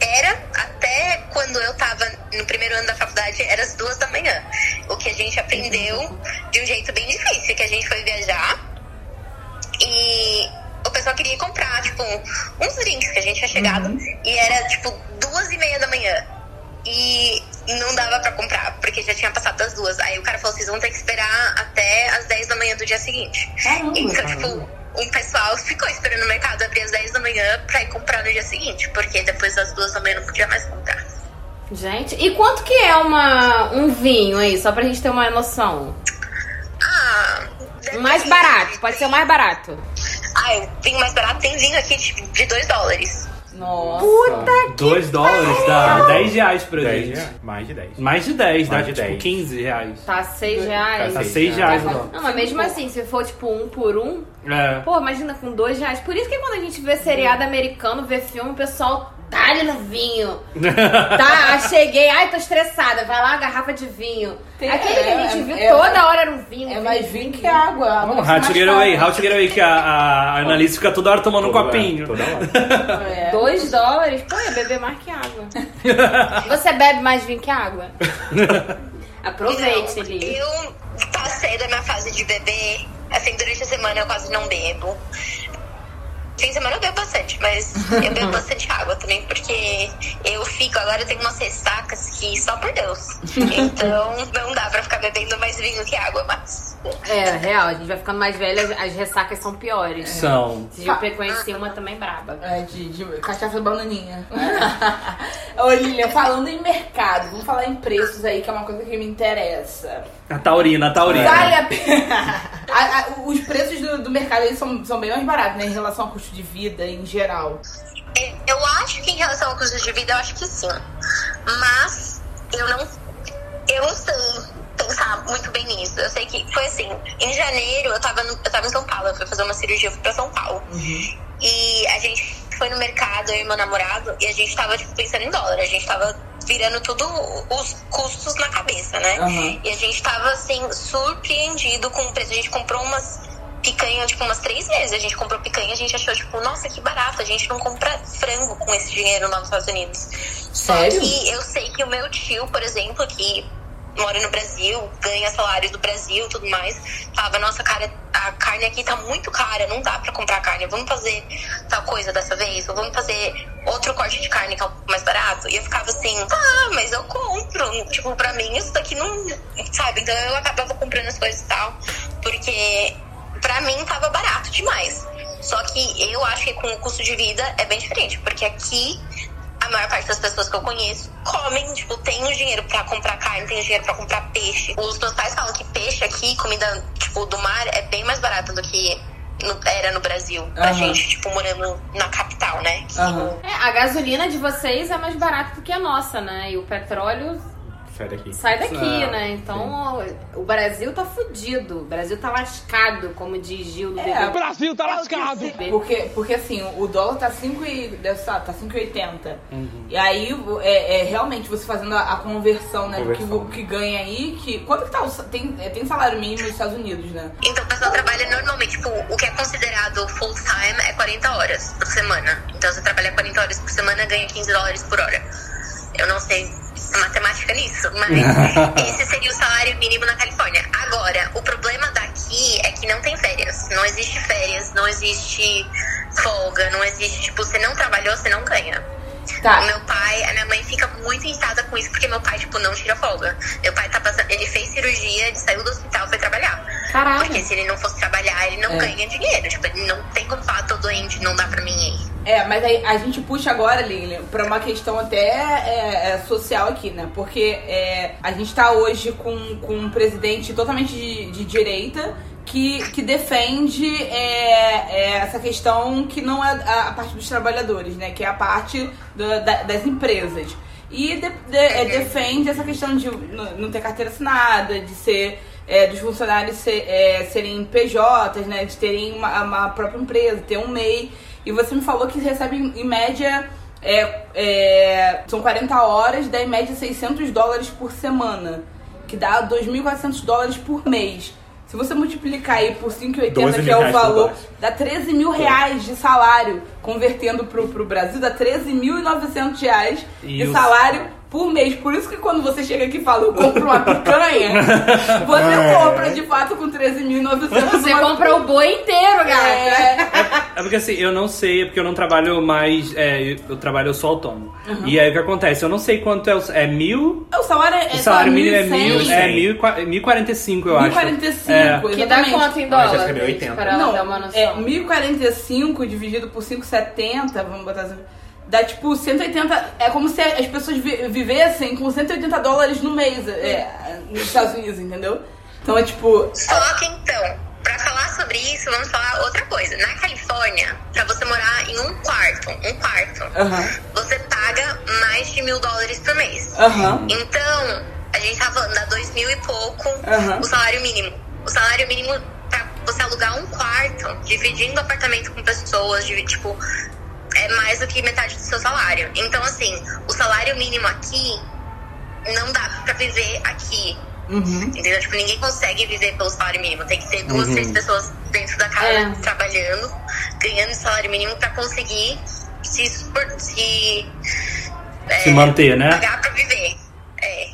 era até quando eu tava no primeiro ano da faculdade, era as duas da manhã. O que a gente aprendeu de um jeito bem difícil, que a gente foi viajar e o pessoal queria comprar, tipo, uns drinks que a gente tinha chegado. E era, tipo, duas e meia da manhã. E não dava pra comprar, porque já tinha passado das duas. Aí o cara falou, vocês vão ter que esperar até as 10 da manhã do dia seguinte. Caramba, então, tipo, um pessoal ficou esperando o mercado abrir às 10 da manhã pra ir comprar no dia seguinte, porque depois das duas da manhã não podia mais comprar. Gente, e quanto que é uma, um vinho aí, só pra gente ter uma noção? Ah, O mais barato, pode ser o mais barato. Ah, o vinho mais barato tem vinho aqui tipo, de 2 dólares. Nossa. Puta 2 dólares dá 10 reais pra 10 gente. reais. Mais de 10. Mais de 10, dá de tipo 10. 15 reais. Tá 6 reais. Tá seis 6 reais o dólar. Não, mas mesmo assim, se for tipo um por um, É. pô, imagina com dois reais. Por isso que quando a gente vê seriado americano, vê filme, o pessoal tá ali no vinho. Tá, cheguei, ai, tô estressada. Vai lá, garrafa de vinho. Tem- Aquele que a é, gente é- viu é- toda hora era um vinho. É mais vinho que água. água How to get away, how to get away, que a, a, analista fica toda hora tomando um copinho. Toda hora. É. Dois dólares? Pô, ia beber mais que água. Você bebe mais vinho que água? Aproveite, Lili. Eu passei da minha fase de beber, assim, durante a semana eu quase não bebo. Fim de semana eu bebo bastante, mas eu bebo bastante água também, porque eu fico, agora eu tenho umas ressacas que só por Deus. Então não dá pra ficar bebendo mais vinho que água, mas. É, real, a gente vai ficando mais velha, as- as ressacas são piores. São. Esse dia eu conheci uma também braba. É, de, de cachaça bananinha. Ô, Lilian, falando em mercado, vamos falar em preços aí, que é uma coisa que me interessa. A taurina, a taurina. Vale a pena. A- a- os preços do, do mercado eles são, são bem mais baratos, né? Em relação ao custo de vida em geral. É, Eu acho que em relação ao custo de vida, eu acho que sim. Mas eu não. Eu não sei pensar muito bem nisso. Eu sei que foi assim, em janeiro eu tava, no- eu tava em São Paulo, eu fui fazer uma cirurgia, eu fui pra São Paulo. E a gente foi no mercado, eu e meu namorado, e a gente tava, tipo, pensando em dólar. A gente tava virando tudo os custos na cabeça, né? Aham. E a gente tava, assim, surpreendido com o preço. A gente comprou umas picanha, tipo, umas três vezes. A gente comprou picanha, a gente achou, tipo, nossa, que barato. A gente não compra frango com esse dinheiro nos Estados Unidos. Sério? Só que eu sei que o meu tio, por exemplo, que mora no Brasil, ganha salário do Brasil tudo mais, falava, nossa, cara, a carne aqui tá muito cara, não dá pra comprar carne, vamos fazer tal coisa dessa vez, ou vamos fazer outro corte de carne que é um pouco mais barato. E eu ficava assim, ah, mas eu compro. Tipo, pra mim isso daqui não. Sabe? Então eu acabava comprando as coisas e tal, porque pra mim tava barato demais. Só que eu acho que com o custo de vida é bem diferente, porque aqui a maior parte das pessoas que eu conheço comem, tipo, tem o dinheiro pra comprar carne, tem o dinheiro pra comprar peixe. Os meus pais falam que peixe aqui, comida, tipo, do mar, é bem mais barata do que no- era no Brasil. Pra Aham. gente, tipo, morando na capital, né? Que, Aham. É, a gasolina de vocês é mais barata do que a nossa, né? E o petróleo Sai daqui. sai daqui, É, né? Então o Brasil tá fudido. O Brasil tá lascado, como diz Gil do É, BBB. Brasil tá lascado. Porque, porque assim, o dólar tá 5 e, deve tá 5,80. E aí, é, é, realmente, você fazendo a, a conversão, né, do que, Conversão. vo- que ganha aí, que... Quanto que tá o... Tem, é, tem salário mínimo nos Estados Unidos, né? Então, o pessoal trabalha normalmente, tipo, o que é considerado full time é 40 horas por semana. Então, você trabalha 40 horas por semana, ganha 15 dólares por hora. Eu não sei matemática nisso, mas esse seria o salário mínimo na Califórnia. Agora, o problema daqui é que não tem férias. Não existe férias, não existe folga, não existe, tipo, você não trabalhou, você não ganha. Tá. O meu pai, a minha mãe fica muito irritada com isso, porque meu pai, tipo, não tira folga. Meu pai tá passando, ele fez cirurgia, ele saiu do hospital, foi trabalhar. Porque se ele não fosse trabalhar, ele não É. ganha dinheiro. Tipo, ele não tem como falar, tô doente, não dá pra mim ir. É, mas aí a gente puxa agora, Lilian, pra uma questão até é, é, social aqui, né? Porque é, a gente tá hoje com, com um presidente totalmente de, de direita que, que defende é, é, essa questão que não é a, a parte dos trabalhadores, né? Que é a parte da- da- das empresas. E de- de- é, defende essa questão de não não ter carteira assinada, de ser é, dos funcionários ser- é, serem PJs, né? De terem uma, uma própria empresa, ter um MEI. E você me falou que recebe em média. é, é, são 40 horas, dá em média 600 dólares por semana. Que dá 2.400 dólares por mês. Se você multiplicar aí por 5,80, 12 que é o valor, dá 13 mil reais de salário. Convertendo pro, pro Brasil, dá 13.900 reais E de o- salário por mês. Por isso que quando você chega aqui e fala, eu compro uma picanha, você compra de fato com 13.900 Você uma- compra o boi inteiro, gata. É, É porque assim, eu não sei, é porque eu não trabalho mais. é, eu, trabalho, eu sou autônomo. E aí o que acontece? Eu não sei quanto é o. É mil. o salário é O salário mínimo é 1.100, mil. É mil, e mil e quarenta e cinco, eu acho. 1.045, É. Que dá quanto em dólar? acho que é gente, 1.080. Pra ela Não, dar uma noção. é 1045 dividido por 570, vamos botar assim, dá tipo 180, é como se as pessoas vi- vivessem com 180 dólares no mês é, nos Estados Unidos, entendeu? Então é tipo, Só que então, pra falar sobre isso, vamos falar outra coisa. Na Califórnia, pra você morar em um quarto, um quarto, você paga mais de mil dólares por mês. Então, a gente tá falando, dá dois mil e pouco o salário mínimo. O salário mínimo pra você alugar um quarto, dividindo apartamento com pessoas, tipo, é mais do que metade do seu salário. Então, assim, o salário mínimo aqui não dá pra viver aqui. uhum. Entendeu? Tipo, ninguém consegue viver pelo salário mínimo. Tem que ter duas, Uhum. três pessoas dentro da casa É. trabalhando, ganhando salário mínimo pra conseguir se, se, é, Se manter, né? pagar pra viver. É.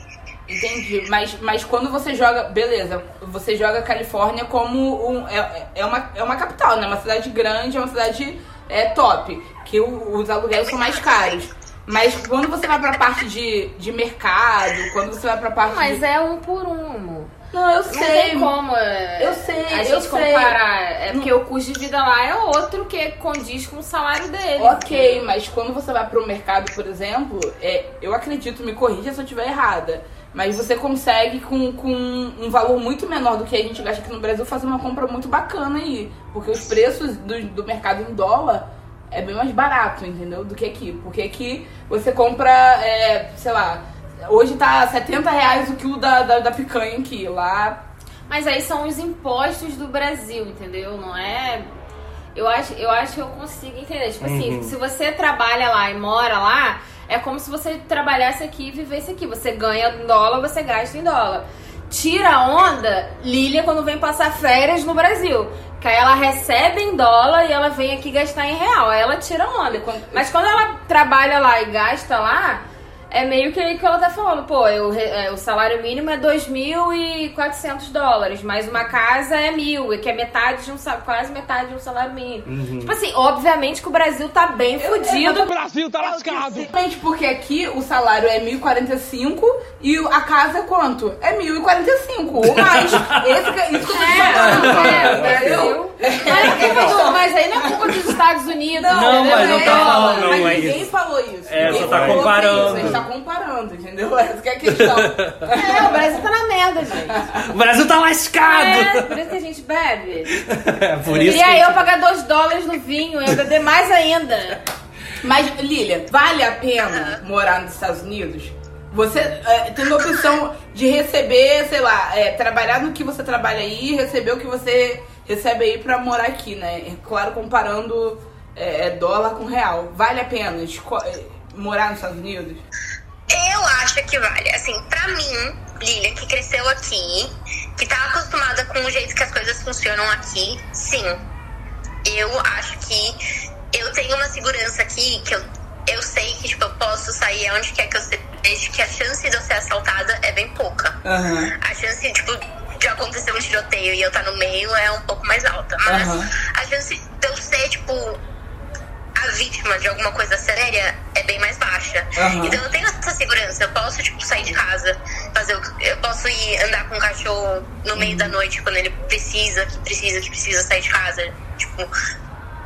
Entendi, mas, mas quando você joga, beleza, você joga a Califórnia como um, é, é, uma, é uma capital, né? Uma cidade grande, é uma cidade é, top, que o- os aluguéis são mais caros. Mas quando você vai pra parte de, de mercado, quando você vai pra parte Mas de... é um por um. Não, eu Não sei. tem como é, Eu sei, a eu gente sei. comparar. É porque o custo de vida lá é outro que condiz com o salário dele. Ok, mas quando você vai pro mercado, por exemplo, é, eu acredito, me corrija se eu estiver errada, mas você consegue com, com um valor muito menor do que a gente gasta aqui no Brasil fazer uma compra muito bacana aí. Porque os preços do, do mercado em dólar é bem mais barato, entendeu? Do que aqui. Porque aqui você compra, é, sei lá, hoje tá 70 reais o quilo da, da, da picanha aqui. Lá Mas aí são os impostos do Brasil, entendeu? Não é. Eu acho, eu acho que eu consigo entender. Tipo assim, se você trabalha lá e mora lá, é como se você trabalhasse aqui e vivesse aqui. Você ganha em dólar, você gasta em dólar. Tira a onda, Lilia, quando vem passar férias no Brasil. Que aí ela recebe em dólar e ela vem aqui gastar em real. Aí ela tira onda. Mas quando ela trabalha lá e gasta lá, é meio que o que ela tá falando. Pô, eu, é, o salário mínimo é 2.400 dólares, mas uma casa é mil, que é metade de um quase metade de um salário mínimo. Uhum. Tipo assim, obviamente que o Brasil tá bem eu, fudido. o Brasil tá lascado. Simplesmente porque aqui o salário é 1.045 e a casa é quanto? É 1.045 ou mais. Esse, isso que eu tô é, falando. É, é, Brasil. Mas, mas aí não é culpa dos Estados Unidos. Não, não mas não tá falando, mas é ninguém isso. falou isso. É, ninguém só tá comparando. Isso, a gente tá comparando, entendeu? Essa que é a questão. é, o Brasil tá na merda, gente. O Brasil tá lascado. É, por isso que a gente bebe. É, por isso Queria eu pagar 2 dólares no vinho, eu beber mais ainda. Mas, Lilia, vale a pena morar nos Estados Unidos? Você é, tem a opção de receber, sei lá, é, trabalhar no que você trabalha aí, receber o que você recebe aí pra morar aqui, né? Claro, comparando é, é dólar com real. Vale a pena é, morar nos Estados Unidos? Eu acho que vale. Assim, pra mim, Lilia, que cresceu aqui, que tá acostumada com o jeito que as coisas funcionam aqui, sim. Eu acho que eu tenho uma segurança aqui que eu eu sei que, tipo, eu posso sair aonde quer que eu seja, que a chance de eu ser assaltada é bem pouca. Uhum. A chance, tipo, de acontecer um tiroteio e eu estar tá no meio é um pouco mais alta. Mas uhum. a chance de eu ser, tipo, a vítima de alguma coisa séria é bem mais baixa. Uhum. Então eu tenho essa segurança. Eu posso, tipo, sair de casa, fazer o... Eu posso ir andar com o cachorro no meio uhum. da noite quando ele precisa, que precisa, que precisa sair de casa. Tipo,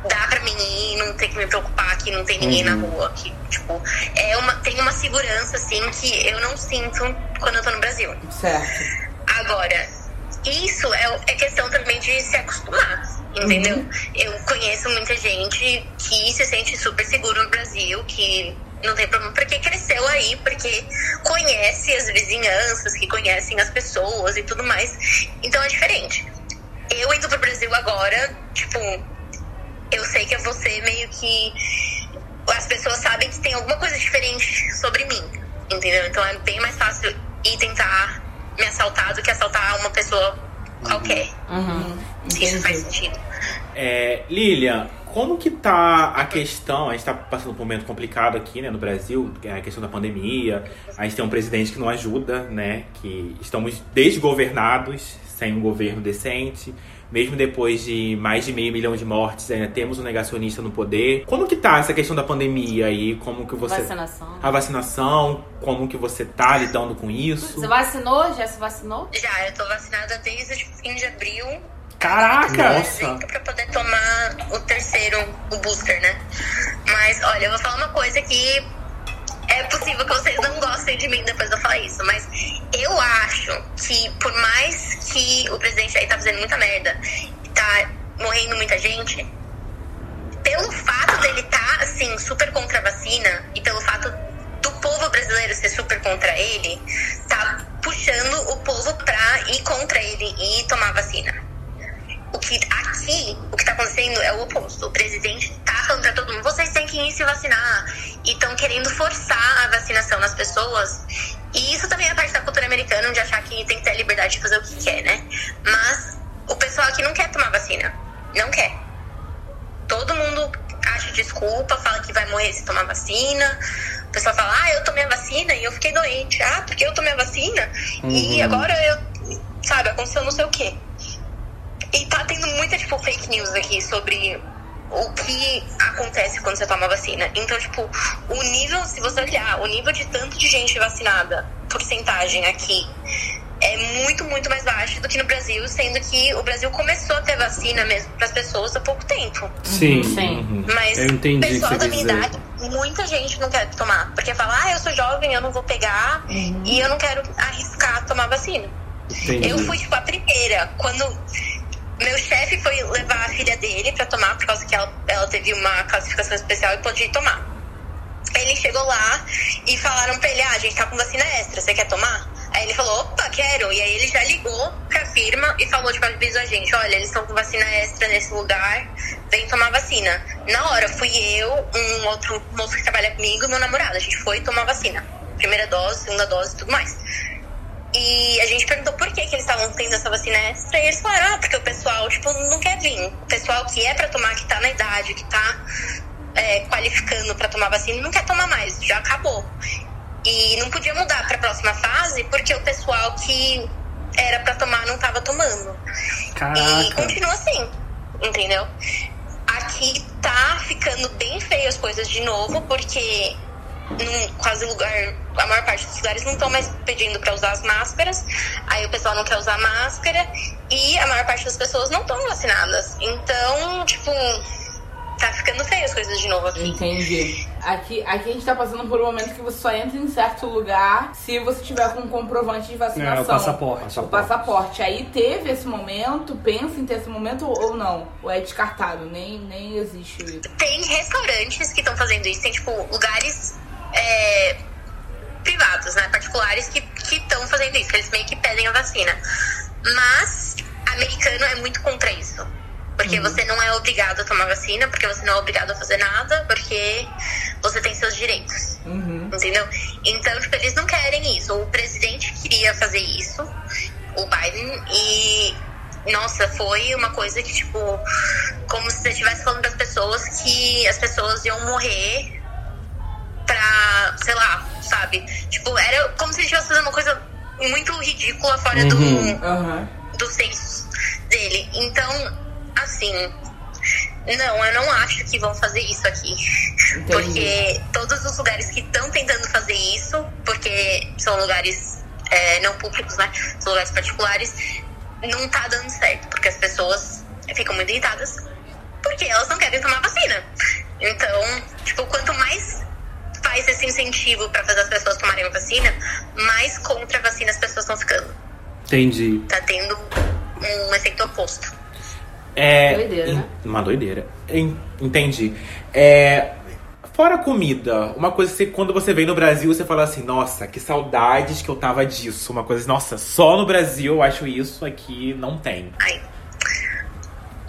dá pra mim ir, não ter que me preocupar que não tem ninguém uhum. na rua. Que, tipo, é uma, tem uma segurança, assim, que eu não sinto quando eu tô no Brasil. Certo. Agora, isso é, é questão também de se acostumar, entendeu? Uhum. Eu conheço muita gente que se sente super seguro no Brasil, que não tem problema, porque cresceu aí, porque conhece as vizinhanças, que conhecem as pessoas e tudo mais. Então é diferente. Eu indo pro Brasil agora, tipo, eu sei que é você meio que. As pessoas sabem que tem alguma coisa diferente sobre mim, entendeu? Então é bem mais fácil ir tentar me assaltar do que assaltar uma pessoa qualquer. Uhum. Isso faz sentido. É, Lilian, como que tá a questão? A gente tá passando por um momento complicado aqui, né, no Brasil, é a questão da pandemia. A gente tem um presidente que não ajuda, né? Que estamos desgovernados, sem um governo decente mesmo depois de mais de meio milhão de mortes, ainda temos um negacionista no poder. Como que tá essa questão da pandemia aí? Como que você... Vacinação. A vacinação, como que você tá lidando com isso? Você vacinou? Já se vacinou? Já, eu tô vacinada desde o fim de abril. Caraca! Nossa! Pra poder tomar o terceiro, o booster, né? Mas, olha, eu vou falar uma coisa que é possível que vocês não gostem de mim depois de eu falar isso, mas eu acho que por mais que o presidente aí tá fazendo muita merda, tá morrendo muita gente, pelo fato dele tá, assim, super contra a vacina e pelo fato do povo brasileiro ser super contra ele, tá puxando o povo pra ir contra ele e tomar vacina. Que aqui, o que tá acontecendo é o oposto. O presidente tá falando pra todo mundo, vocês têm que ir se vacinar. E estão querendo forçar a vacinação nas pessoas. E isso também é parte da cultura americana, de achar que tem que ter a liberdade de fazer o que quer, né? Mas o pessoal aqui não quer tomar vacina. Não quer. Todo mundo acha desculpa, fala que vai morrer se tomar vacina. O pessoal fala, ah, eu tomei a vacina e eu fiquei doente. Ah, porque eu tomei a vacina uhum. e agora eu, sabe, aconteceu não sei o quê. E tá tendo muita, tipo, fake news aqui sobre o que acontece quando você toma vacina. Então, tipo, o nível, se você olhar, o nível de tanto de gente vacinada, porcentagem aqui, é muito, muito mais baixo do que no Brasil, sendo que o Brasil começou a ter vacina mesmo para as pessoas há pouco tempo. Sim, sim. Uhum. Mas eu entendi pessoal da minha dizer. idade, muita gente não quer tomar, porque fala, ah, eu sou jovem, eu não vou pegar uhum. e eu não quero arriscar tomar vacina. Entendi. Eu fui, tipo, a primeira. Quando meu chefe foi levar a filha dele para tomar, por causa que ela, ela teve uma classificação especial e podia tomar. Ele chegou lá e falaram pra ele: ah, a gente tá com vacina extra, você quer tomar? Aí ele falou: opa, quero. E aí ele já ligou pra firma e falou: tipo, avisou a gente: olha, eles estão com vacina extra nesse lugar, vem tomar vacina. Na hora, fui eu, um outro moço que trabalha comigo e meu namorado. A gente foi tomar vacina. Primeira dose, segunda dose tudo mais. E a gente perguntou por que, que eles estavam tendo essa vacina extra. E eles falaram, ah, porque o pessoal, tipo, não quer vir. O pessoal que é pra tomar, que tá na idade, que tá é, qualificando pra tomar vacina, não quer tomar mais, já acabou. E podia mudar pra próxima fase porque o pessoal que era pra tomar não tava tomando. E Caraca. continua assim, entendeu? Aqui tá ficando bem feio as coisas de novo, porque num, quase lugar, a maior parte dos lugares não estão mais pedindo pra usar as máscaras. Aí o pessoal não quer usar máscara e a maior parte das pessoas não estão vacinadas. Então, tipo, tá ficando feio as coisas de novo aqui. Entendi. Aqui, aqui a gente tá passando por um momento que você só entra em certo lugar se você tiver com um comprovante de vacinação. É, o passaporte. O passaporte. Aí teve esse momento, pensa em ter esse momento ou não? Ou é descartado? Nem, nem existe isso. Tem restaurantes que estão fazendo isso, tem tipo lugares é, privados, né? Particulares que estão fazendo isso, eles meio que pedem a vacina. Mas americano é muito contra isso. Porque você não é obrigado a tomar vacina, porque você não é obrigado a fazer nada, porque você tem seus direitos. Uhum. Entendeu? Então, tipo, eles não querem isso. O presidente queria fazer isso, o Biden, e nossa, foi uma coisa que, tipo, como se você estivesse falando para as pessoas que as pessoas iam morrer pra, sei lá, sabe? Tipo, era como se ele estivesse fazendo uma coisa muito ridícula fora do, Aham. do senso dele. Então, assim, não, eu não acho que vão fazer isso aqui. Porque todos os lugares que estão tentando fazer isso, porque são lugares é, não públicos, né? São lugares particulares, não tá dando certo. Porque as pessoas ficam muito irritadas porque elas não querem tomar vacina. Então, tipo, quanto mais faz esse incentivo pra fazer as pessoas tomarem a vacina, mais contra a vacina as pessoas estão ficando. Entendi. Tá tendo um efeito oposto. É. Doideira, né? Uma doideira. En- Entendi. É. Fora comida, uma coisa que você- quando você vem no Brasil, você fala assim, nossa, que saudades que eu tava disso. Uma coisa, nossa, só no Brasil eu acho isso, aqui não tem. Ai.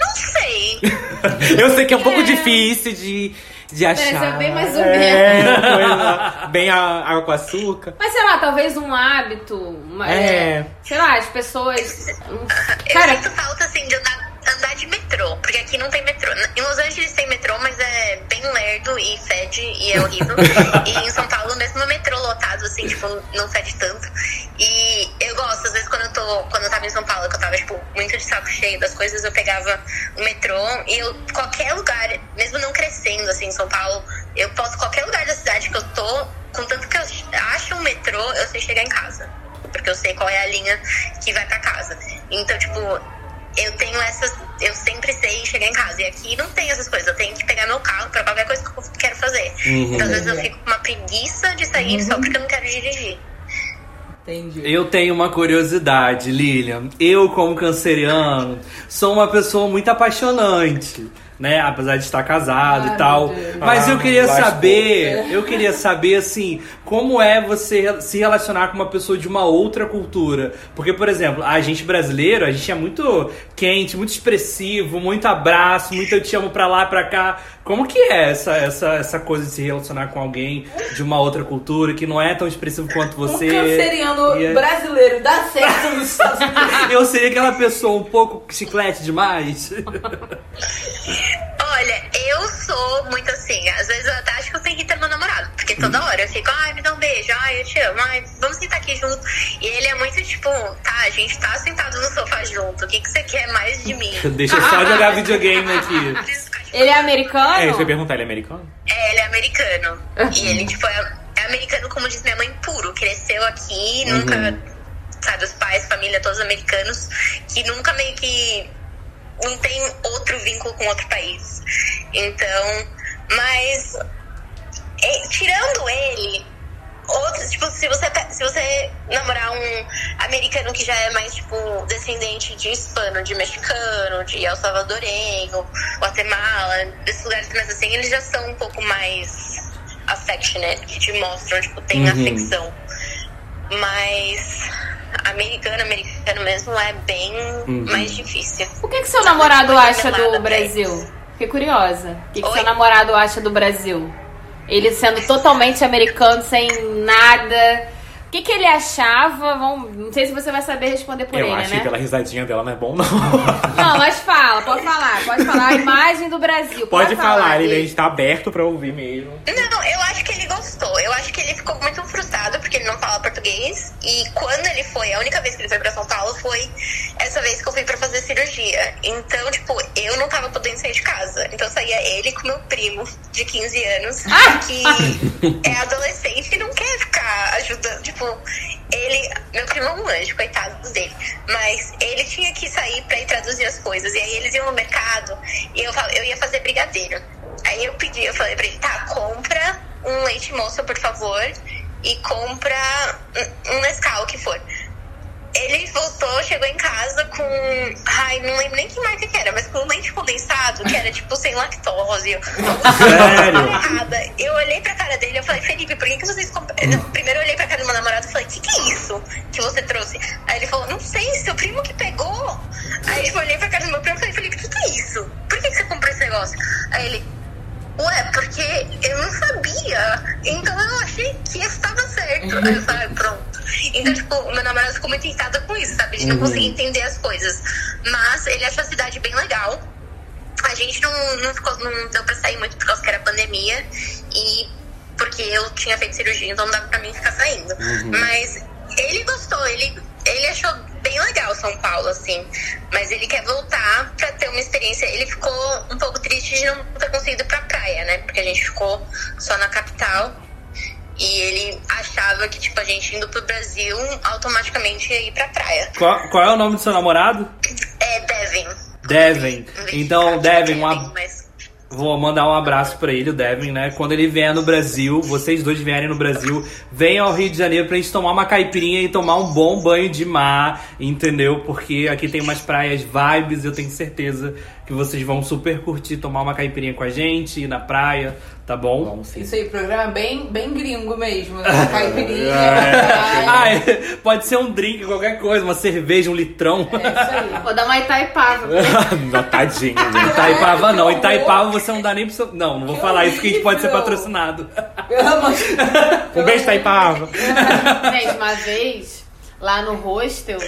Não sei. Eu sei que é um pouco É. difícil de, de achar. É bem mais ou É, coisa bem a- água com açúcar. Mas sei lá, talvez um hábito. Uma, É. Sei lá, as pessoas. Eu Cara, sinto falta, assim, de andar, andar de metrô. Porque aqui não tem metrô. Em Los Angeles tem metrô, mas é bem lerdo e fede e é horrível. e em São Paulo, mesmo o metrô lotado, assim, tipo, não fede tanto. E eu gosto, às vezes, quando eu tô. Quando eu tava em São Paulo, que eu tava, tipo, muito de saco cheio das coisas, eu pegava o metrô e eu, qualquer lugar, mesmo não crescendo, assim, em São Paulo, eu posso, qualquer lugar da cidade que eu tô, contanto que eu acho um metrô, eu sei chegar em casa. Porque eu sei qual é a linha que vai pra casa. Então, tipo, eu tenho essas. Eu sempre sei chegar em casa. E aqui não tem essas coisas. Eu tenho que pegar meu carro pra qualquer coisa que eu quero fazer. Então, às vezes, eu fico com uma preguiça de sair só porque eu não quero dirigir. Entendi. Eu tenho uma curiosidade, Lilian. Eu, como canceriano, sou uma pessoa muito apaixonante, né? Apesar de estar casado Ai, e tal. meu Deus. Mas eu Ah, queria lascou. saber, eu queria saber assim, como é você se relacionar com uma pessoa de uma outra cultura? Porque, por exemplo, a gente brasileiro, a gente é muito quente, muito expressivo, muito abraço, muito eu te amo pra lá, pra cá. Como que é essa, essa, essa coisa de se relacionar com alguém de uma outra cultura que não é tão expressivo quanto você? Um canceriano é- brasileiro dá certo nos Estados Unidos. Eu seria aquela pessoa um pouco chiclete demais. Olha, eu sou muito assim. Às vezes eu até acho que eu tenho que ter meu namorado. Porque toda hora eu fico, ai, me dá um beijo, ai, eu te amo, ai, vamos sentar aqui junto. E ele é muito tipo, tá, a gente tá sentado no sofá junto. O que, que você quer mais de mim? Deixa eu só jogar videogame aqui. ele é americano? É, você ia perguntar, ele é americano? É, ele é americano. e ele, tipo, é, é americano, como diz minha mãe, puro. Cresceu aqui, nunca. Sabe, os pais, família, todos americanos, que nunca meio que. Não tem outro vínculo com outro país. Então. Mas. é, tirando ele. Outros, tipo, se você, pe- se você namorar um americano que já é mais, tipo, descendente de hispano, de mexicano, de El Salvadorenho, Guatemala, desses lugares mais assim, eles já são um pouco mais affectionate, que te mostram, tipo, tem Uhum. afecção. Mas americano, americano mesmo é bem Uhum. mais difícil. O que, que seu namorado acha Gelada, do Brasil? Fiquei curiosa. O que, que seu namorado acha do Brasil? Ele sendo totalmente americano, sem nada. O que, que ele achava? Vamos, não sei se você vai saber responder por eu ele, acho né? que pela risadinha dela não é bom, não. Não, mas fala, pode falar, pode falar. A imagem do Brasil. Pode falar, ele, a Gui. gente tá aberto pra ouvir mesmo. Não, eu acho que ele gostou. Eu acho que ele ficou muito frustrado porque porque ele não fala português. E quando ele foi, a única vez que ele foi pra São Paulo foi essa vez que eu fui pra fazer cirurgia. Então, tipo, eu não tava podendo sair de casa. Então saía ele com meu primo de 15 anos, que é adolescente e não quer ficar ajudando. Tipo, ele. Meu primo é um anjo, coitado dele. Mas ele tinha que sair pra ir traduzir as coisas. E aí eles iam no mercado e eu, eu ia fazer brigadeiro. Aí eu pedi, eu falei pra ele, tá, compra um leite moça, por favor, e compra um, um Nescau, o que for. Ele voltou, chegou em casa com. Ai, não lembro nem que marca que era, mas com leite condensado, que era tipo sem lactose. Sério? Errada. Eu olhei pra cara dele e eu falei, Felipe, por que, que vocês compraram? Primeiro eu olhei pra cara do meu namorado e falei, o que, que é isso que você trouxe? Aí ele falou, não sei, seu primo que pegou. Aí tipo, eu olhei pra cara do meu primo e falei, Felipe, o que, que é isso? Por que, que você comprou esse negócio? Aí ele, ué, porque eu não sabia. Então eu achei que estava certo. Aí eu falei, pronto. Então, tipo, o meu namorado ficou muito irritado com isso, sabe? De não conseguir entender as coisas. Mas ele achou a cidade bem legal. A gente não, não, ficou, não deu pra sair muito por causa que era pandemia. E porque eu tinha feito cirurgia, então não dava pra mim ficar saindo. Mas ele gostou, ele, ele achou bem legal São Paulo, assim. Mas ele quer voltar pra ter uma experiência. Ele ficou um pouco triste de não ter conseguido ir pra praia, né? Porque a gente ficou só na capital. E ele achava que, tipo, a gente indo pro Brasil, automaticamente ia ir pra praia. Qual, qual é o nome do seu namorado? É Devin. Devin. Então, Devin, um Mas Vou mandar um abraço pra ele, o Devin, né? Quando ele vier no Brasil, vocês dois vierem no Brasil, venham ao Rio de Janeiro pra gente tomar uma caipirinha e tomar um bom banho de mar, entendeu? Porque aqui tem umas praias vibes, eu tenho certeza que vocês vão super curtir tomar uma caipirinha com a gente, ir na praia, tá bom? Vamos sim. Isso aí, programa bem, bem gringo mesmo. Né? Caipirinha, É. Ah, é. pode ser um drink, qualquer coisa, uma cerveja, um litrão. É isso aí. Vou dar uma Itaipava. Não, tadinho, gente. Itaipava não, Ai, Itaipava você não dá nem pro seu... Não, não vou Que falar isso que a gente pode ser patrocinado. Pelo amor de Um beijo, Taipava. Gente, uma vez, lá no hostel,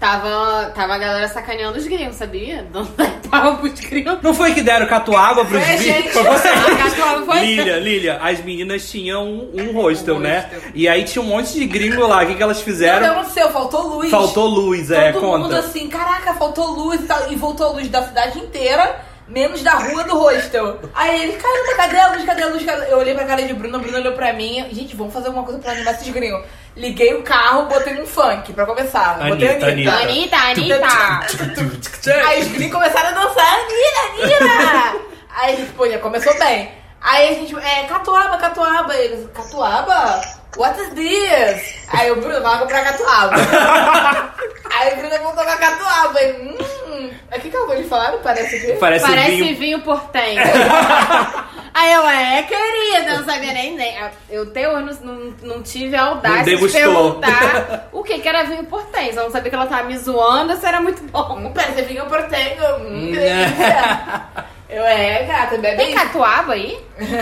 tava, tava a galera sacaneando os gringos, sabia? Não pros gringos. Não foi que deram catuaba pros a gringos? gente. Foi você. Catuaba foi Lilia, Lilia, as meninas tinham um, um hostel, Um né? hostel. E aí tinha um monte de gringo lá. O que, que elas O que fizeram? aconteceu? Faltou luz. Faltou luz, é, Todo mundo conta. assim, caraca, faltou luz e tal. E voltou a luz da cidade inteira, menos da rua do hostel. Aí ele, caramba, cadê a luz? Cadê a luz? Cadê? Eu olhei pra cara de Bruno, a Bruna olhou pra mim. Gente, vamos fazer alguma coisa pra animar esses gringos. Liguei o carro, botei um funk pra começar. botei Anitta, Anitta. Anitta, Anitta. Aí os gringos começaram a dançar, Nira, Nira! Aí a gente, pô, já começou bem. Aí a gente, é, catuaba, catuaba. Aí Eles, catuaba? What is this? Aí o Bruno, vamos comprar catuaba. Aí o Bruno voltou com a catuaba. Aí, hum, o que que eu vou lhe falar? Parece que... Parece, Parece vinho. vinho, portenho. Aí eu, é, querida, eu não sabia nem. nem eu até hoje não, não, não tive a Não audácia de perguntar o que, que era vinho portenho. Eu não sabia que ela tava me zoando, se era muito bom. Hum, parece vinho portenho. Hum, que delícia. Eu, é, gata, bebe Tem catuaba aí?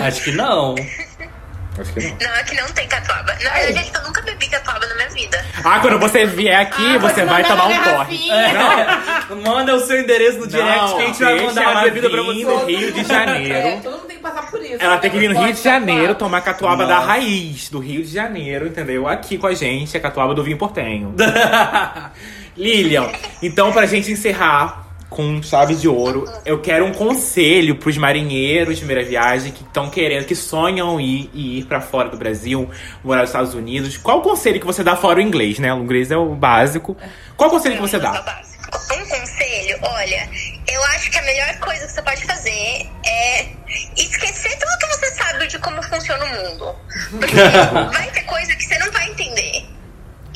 Acho que não. Acho que não. não, aqui não tem catuaba. Na verdade, gente, eu nunca bebi catuaba na minha vida. Ah, quando você vier aqui, Ah, você vai tomar um uma porre. É. Manda o seu endereço no direct que a gente vai mandar uma bebida pra você. no Rio de Janeiro. É, Ela tem que vir no Rio de Janeiro tomar catuaba da Nossa. raiz, do Rio de Janeiro, entendeu? Aqui com a gente, a catuaba do vinho portenho. Lilian, então pra gente encerrar com chave de ouro, eu quero um conselho pros marinheiros de primeira viagem que estão querendo, que sonham ir, ir para fora do Brasil, morar nos Estados Unidos. Qual o conselho que você dá fora o inglês, né? O inglês é o básico. Qual o conselho que você É o dá? Um conselho, olha, eu acho que a melhor coisa que você pode fazer é esquecer tudo que você sabe de como funciona o mundo. Porque vai ter coisa que você não vai entender.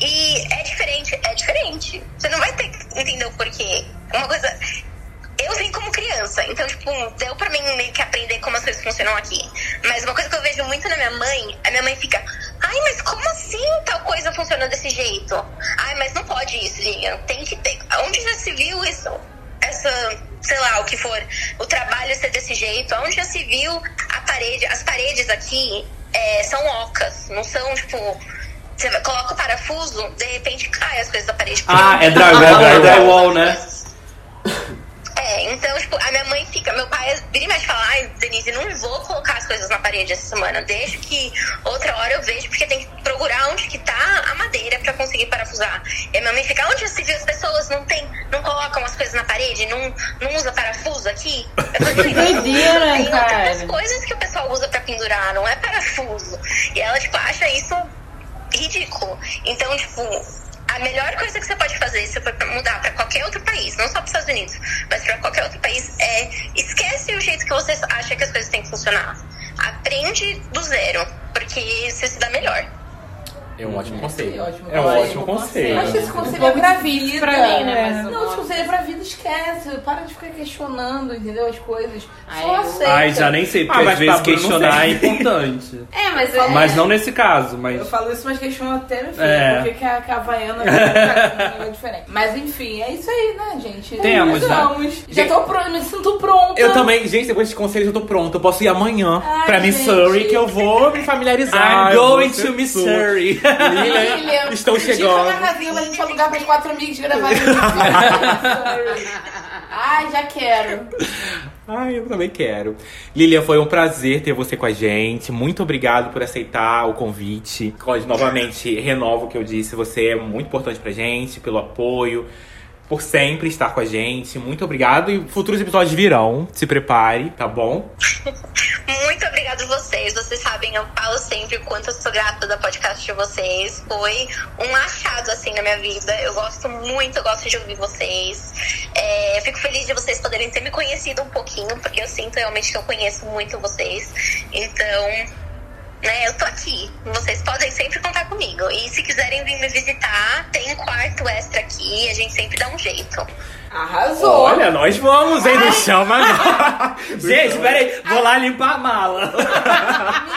E é diferente, é diferente. Você não vai ter que entender o porquê. Uma coisa. Eu vim como criança, então, tipo, deu pra mim meio que aprender como as coisas funcionam aqui. Mas uma coisa que eu vejo muito na minha mãe, a minha mãe fica, ai, mas como assim tal coisa funciona desse jeito? Ai, mas não pode isso, Lilian. Tem que ter. Onde já se viu isso? Essa, sei lá, o que for, o trabalho ser desse jeito? Onde já se viu a parede? As paredes aqui é, são ocas, não são, tipo. Você vai- coloca o parafuso, de repente cai as coisas da parede. Ah, é drywall, é drywall, né? É, então, tipo, a minha mãe fica. Meu pai vira e mexe fala, ai, Denise, não vou colocar as coisas na parede essa semana. Deixa que outra hora eu vejo, porque tem que procurar onde que tá a madeira pra conseguir parafusar. E a minha mãe fica, onde você viu as pessoas não tem, não colocam as coisas na parede, não, não usa parafuso aqui? Eu falei, "Não, doideira, tem cara." outras coisas que o pessoal usa pra pendurar, não é parafuso. E ela, tipo, acha isso ridículo. Então, tipo, a melhor coisa que você pode fazer se for mudar pra qualquer outro país, não só para Estados Unidos, mas pra qualquer outro país, é esquece o jeito que você acha que as coisas têm que funcionar. Aprende do zero, porque você se dá melhor. É um ótimo conselho. ótimo É um conselho. ótimo conselho. Eu acho que esse conselho Um é pra vida. pra mim, né, É. Não, esse conselho é pra vida, esquece. Para de ficar questionando, entendeu? As coisas. Ai, Só aceita. Ai, já nem sei, porque Ah, às vezes Bruna, questionar é importante. É, mas eu... Mas não nesse caso, mas. Eu falo isso, mas questiono até meu filho. É. Por que a, que a Havaiana é diferente? Mas enfim, é isso aí, né, gente? Temos, né? Já Gente- tô pronta, me sinto pronta. Eu também, gente, depois desse conselho eu tô pronto. Eu posso ir amanhã Ai, pra gente. Missouri, que eu vou me familiarizar. I'm going to Missouri. Lilian, Lilian, estão chegando. uma casinha pra gente alugar pros quatro amigos gravarem. Ai, já quero. Ai, eu também quero. Lilian, foi um prazer ter você com a gente. Muito obrigado por aceitar o convite. Novamente, renovo o que eu disse. Você é muito importante pra gente, pelo apoio, por sempre estar com a gente. Muito obrigado. E futuros episódios virão. Se prepare, tá bom? Muito obrigada a vocês. Vocês sabem, eu falo sempre o quanto eu sou grata da podcast de vocês. Foi um achado, assim, na minha vida. Eu gosto muito, eu gosto de ouvir vocês. É, fico feliz de vocês poderem ter me conhecido um pouquinho, porque eu sinto realmente que eu conheço muito vocês. Então, né, eu tô aqui. Vocês podem sempre contar comigo. E se quiserem vir me visitar, tem um quarto extra aqui. A gente sempre dá um jeito. Arrasou. Olha, nós vamos, hein? Não chama não. Gente, peraí, vou lá limpar a mala.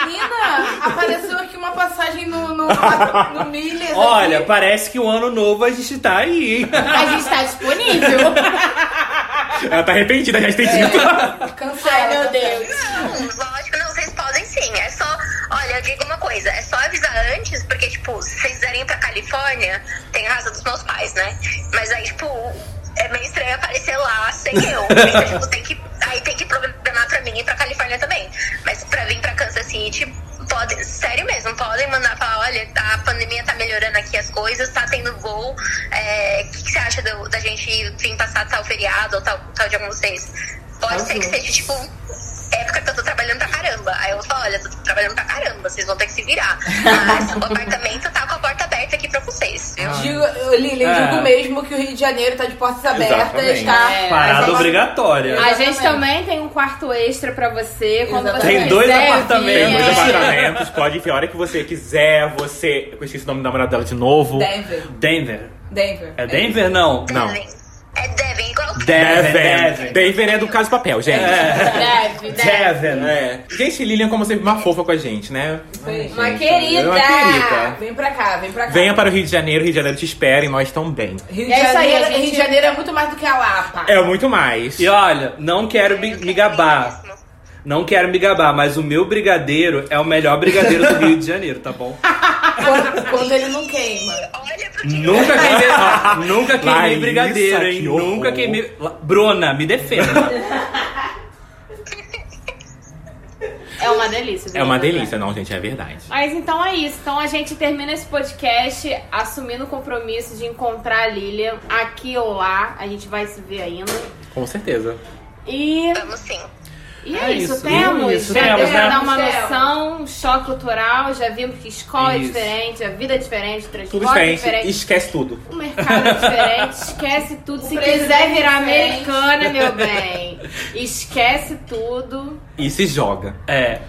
Menina, apareceu aqui uma passagem no, no, no Milhas. Olha, aqui. parece que o ano novo a gente tá aí, hein? A gente tá disponível. Ela tá arrependida, já tem dito. Cancela. Califórnia, tem a casa dos meus pais, né? Mas aí, tipo, é meio estranho aparecer lá sem eu. Então, tipo, tem que, aí tem que programar pra mim ir pra Califórnia também. Mas pra vir pra Kansas City, podem, sério mesmo, podem mandar falar, olha, tá, a pandemia tá melhorando aqui as coisas, tá tendo voo. é, O que, que você acha do- da gente vir passar tal feriado ou tal, tal dia com vocês? Pode ser que seja, tipo, época que eu tô trabalhando pra caramba. Aí eu falo, olha, tô trabalhando pra caramba, vocês vão ter que se virar. Mas o apartamento tá com a porta aberta aqui pra vocês, viu? Digo, Lilian, É. digo mesmo que o Rio de Janeiro tá de portas abertas, Exatamente. tá? É. Parada obrigatória. A gente Exatamente. também tem um quarto extra pra você. Quando você. Tem dois quiser apartamentos. Tem vir. dois É. apartamentos, pode ir a hora que você quiser. Você. Eu esqueci o nome da namorada dela de novo. Denver. Denver. Denver. É Denver, não? Não. Devem. É Devem, Devon. Denver é do Caso Papel, gente. Deve, deve. Devon. É. Gente, Lilian, como sempre, uma fofa com a gente, né? Foi. Uma Gente, querida. é Uma querida. Vem pra cá, vem pra cá. Venha para o Rio de Janeiro, Rio de Janeiro te espera e nós também. Rio de, É isso aí, gente- Rio de Janeiro é muito mais do que a Lapa. É muito mais. E olha, não quero me, me gabar. Não quero me gabar, mas o meu brigadeiro é o melhor brigadeiro do Rio de Janeiro, tá bom? Quando, quando ele não queima. Nunca queimei, ó, nunca queimei Larissa, brigadeiro, hein? que horror. Nunca queimei. Bruna, me defenda. É uma delícia. É uma delícia, não, gente, é verdade. Mas então é isso. Então a gente termina esse podcast assumindo o compromisso de encontrar a Lilian aqui ou lá. A gente vai se ver ainda. Com certeza. E, Vamos sim. E é, É isso, isso, temos. isso, já temos, né? dar uma noção, um choque cultural, já vimos que escola é Isso. diferente, a vida é diferente, o Tudo transporte é diferente. diferente. Esquece tudo. O mercado é diferente, esquece tudo. Se presidente quiser virar é americana, meu bem, esquece tudo. E se joga. É.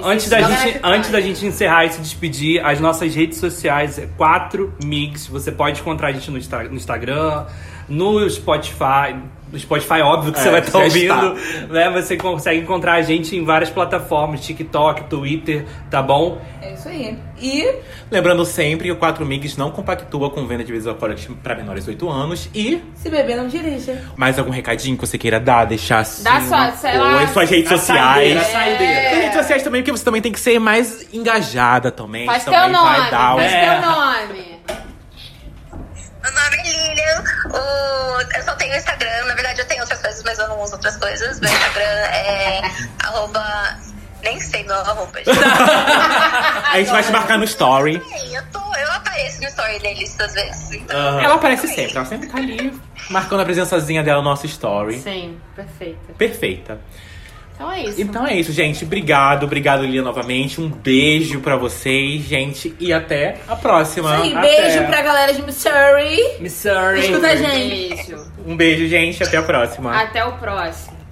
Antes da, gente, antes da gente encerrar e se despedir, as nossas redes sociais é 4 Migs. Você pode encontrar a gente no, no Instagram, no Spotify. No Spotify, óbvio que É, você vai estar já ouvindo. Né? Você consegue encontrar a gente em várias plataformas, TikTok, Twitter, tá bom? É isso aí. E Lembrando sempre que o 4 Migs não compactua com venda de bebidas alcoólicas para menores de 8 anos. E se beber, não dirija. mais algum recadinho que você queira dar, deixar assim? Dá sua- sei lá, suas redes saideira, sociais. a saideira. Tem redes sociais também, porque você também tem que ser mais engajada também. Faz também teu nome, vai dar faz É. teu nome. Meu nome é Lilian. O... Eu só tenho Instagram. Na verdade, eu tenho outras coisas mas eu não uso outras coisas. Meu Instagram é arroba. Nem sei meu arroba. gente. A gente vai te marcar no story. Sim, eu, tô, eu apareço no story deles às vezes. Então. Ela aparece sempre, ela sempre tá ali marcando a presençazinha dela no nosso story. Sim, perfeita. Perfeita. Então é isso. Então é isso, gente. Obrigado, obrigado, Lia, novamente. Um beijo pra vocês, gente. E até a próxima. Aí, Até. beijo pra galera de Missouri. Missouri. Escuta a gente. Beijo. Um beijo, gente. Até a próxima. Até o próximo.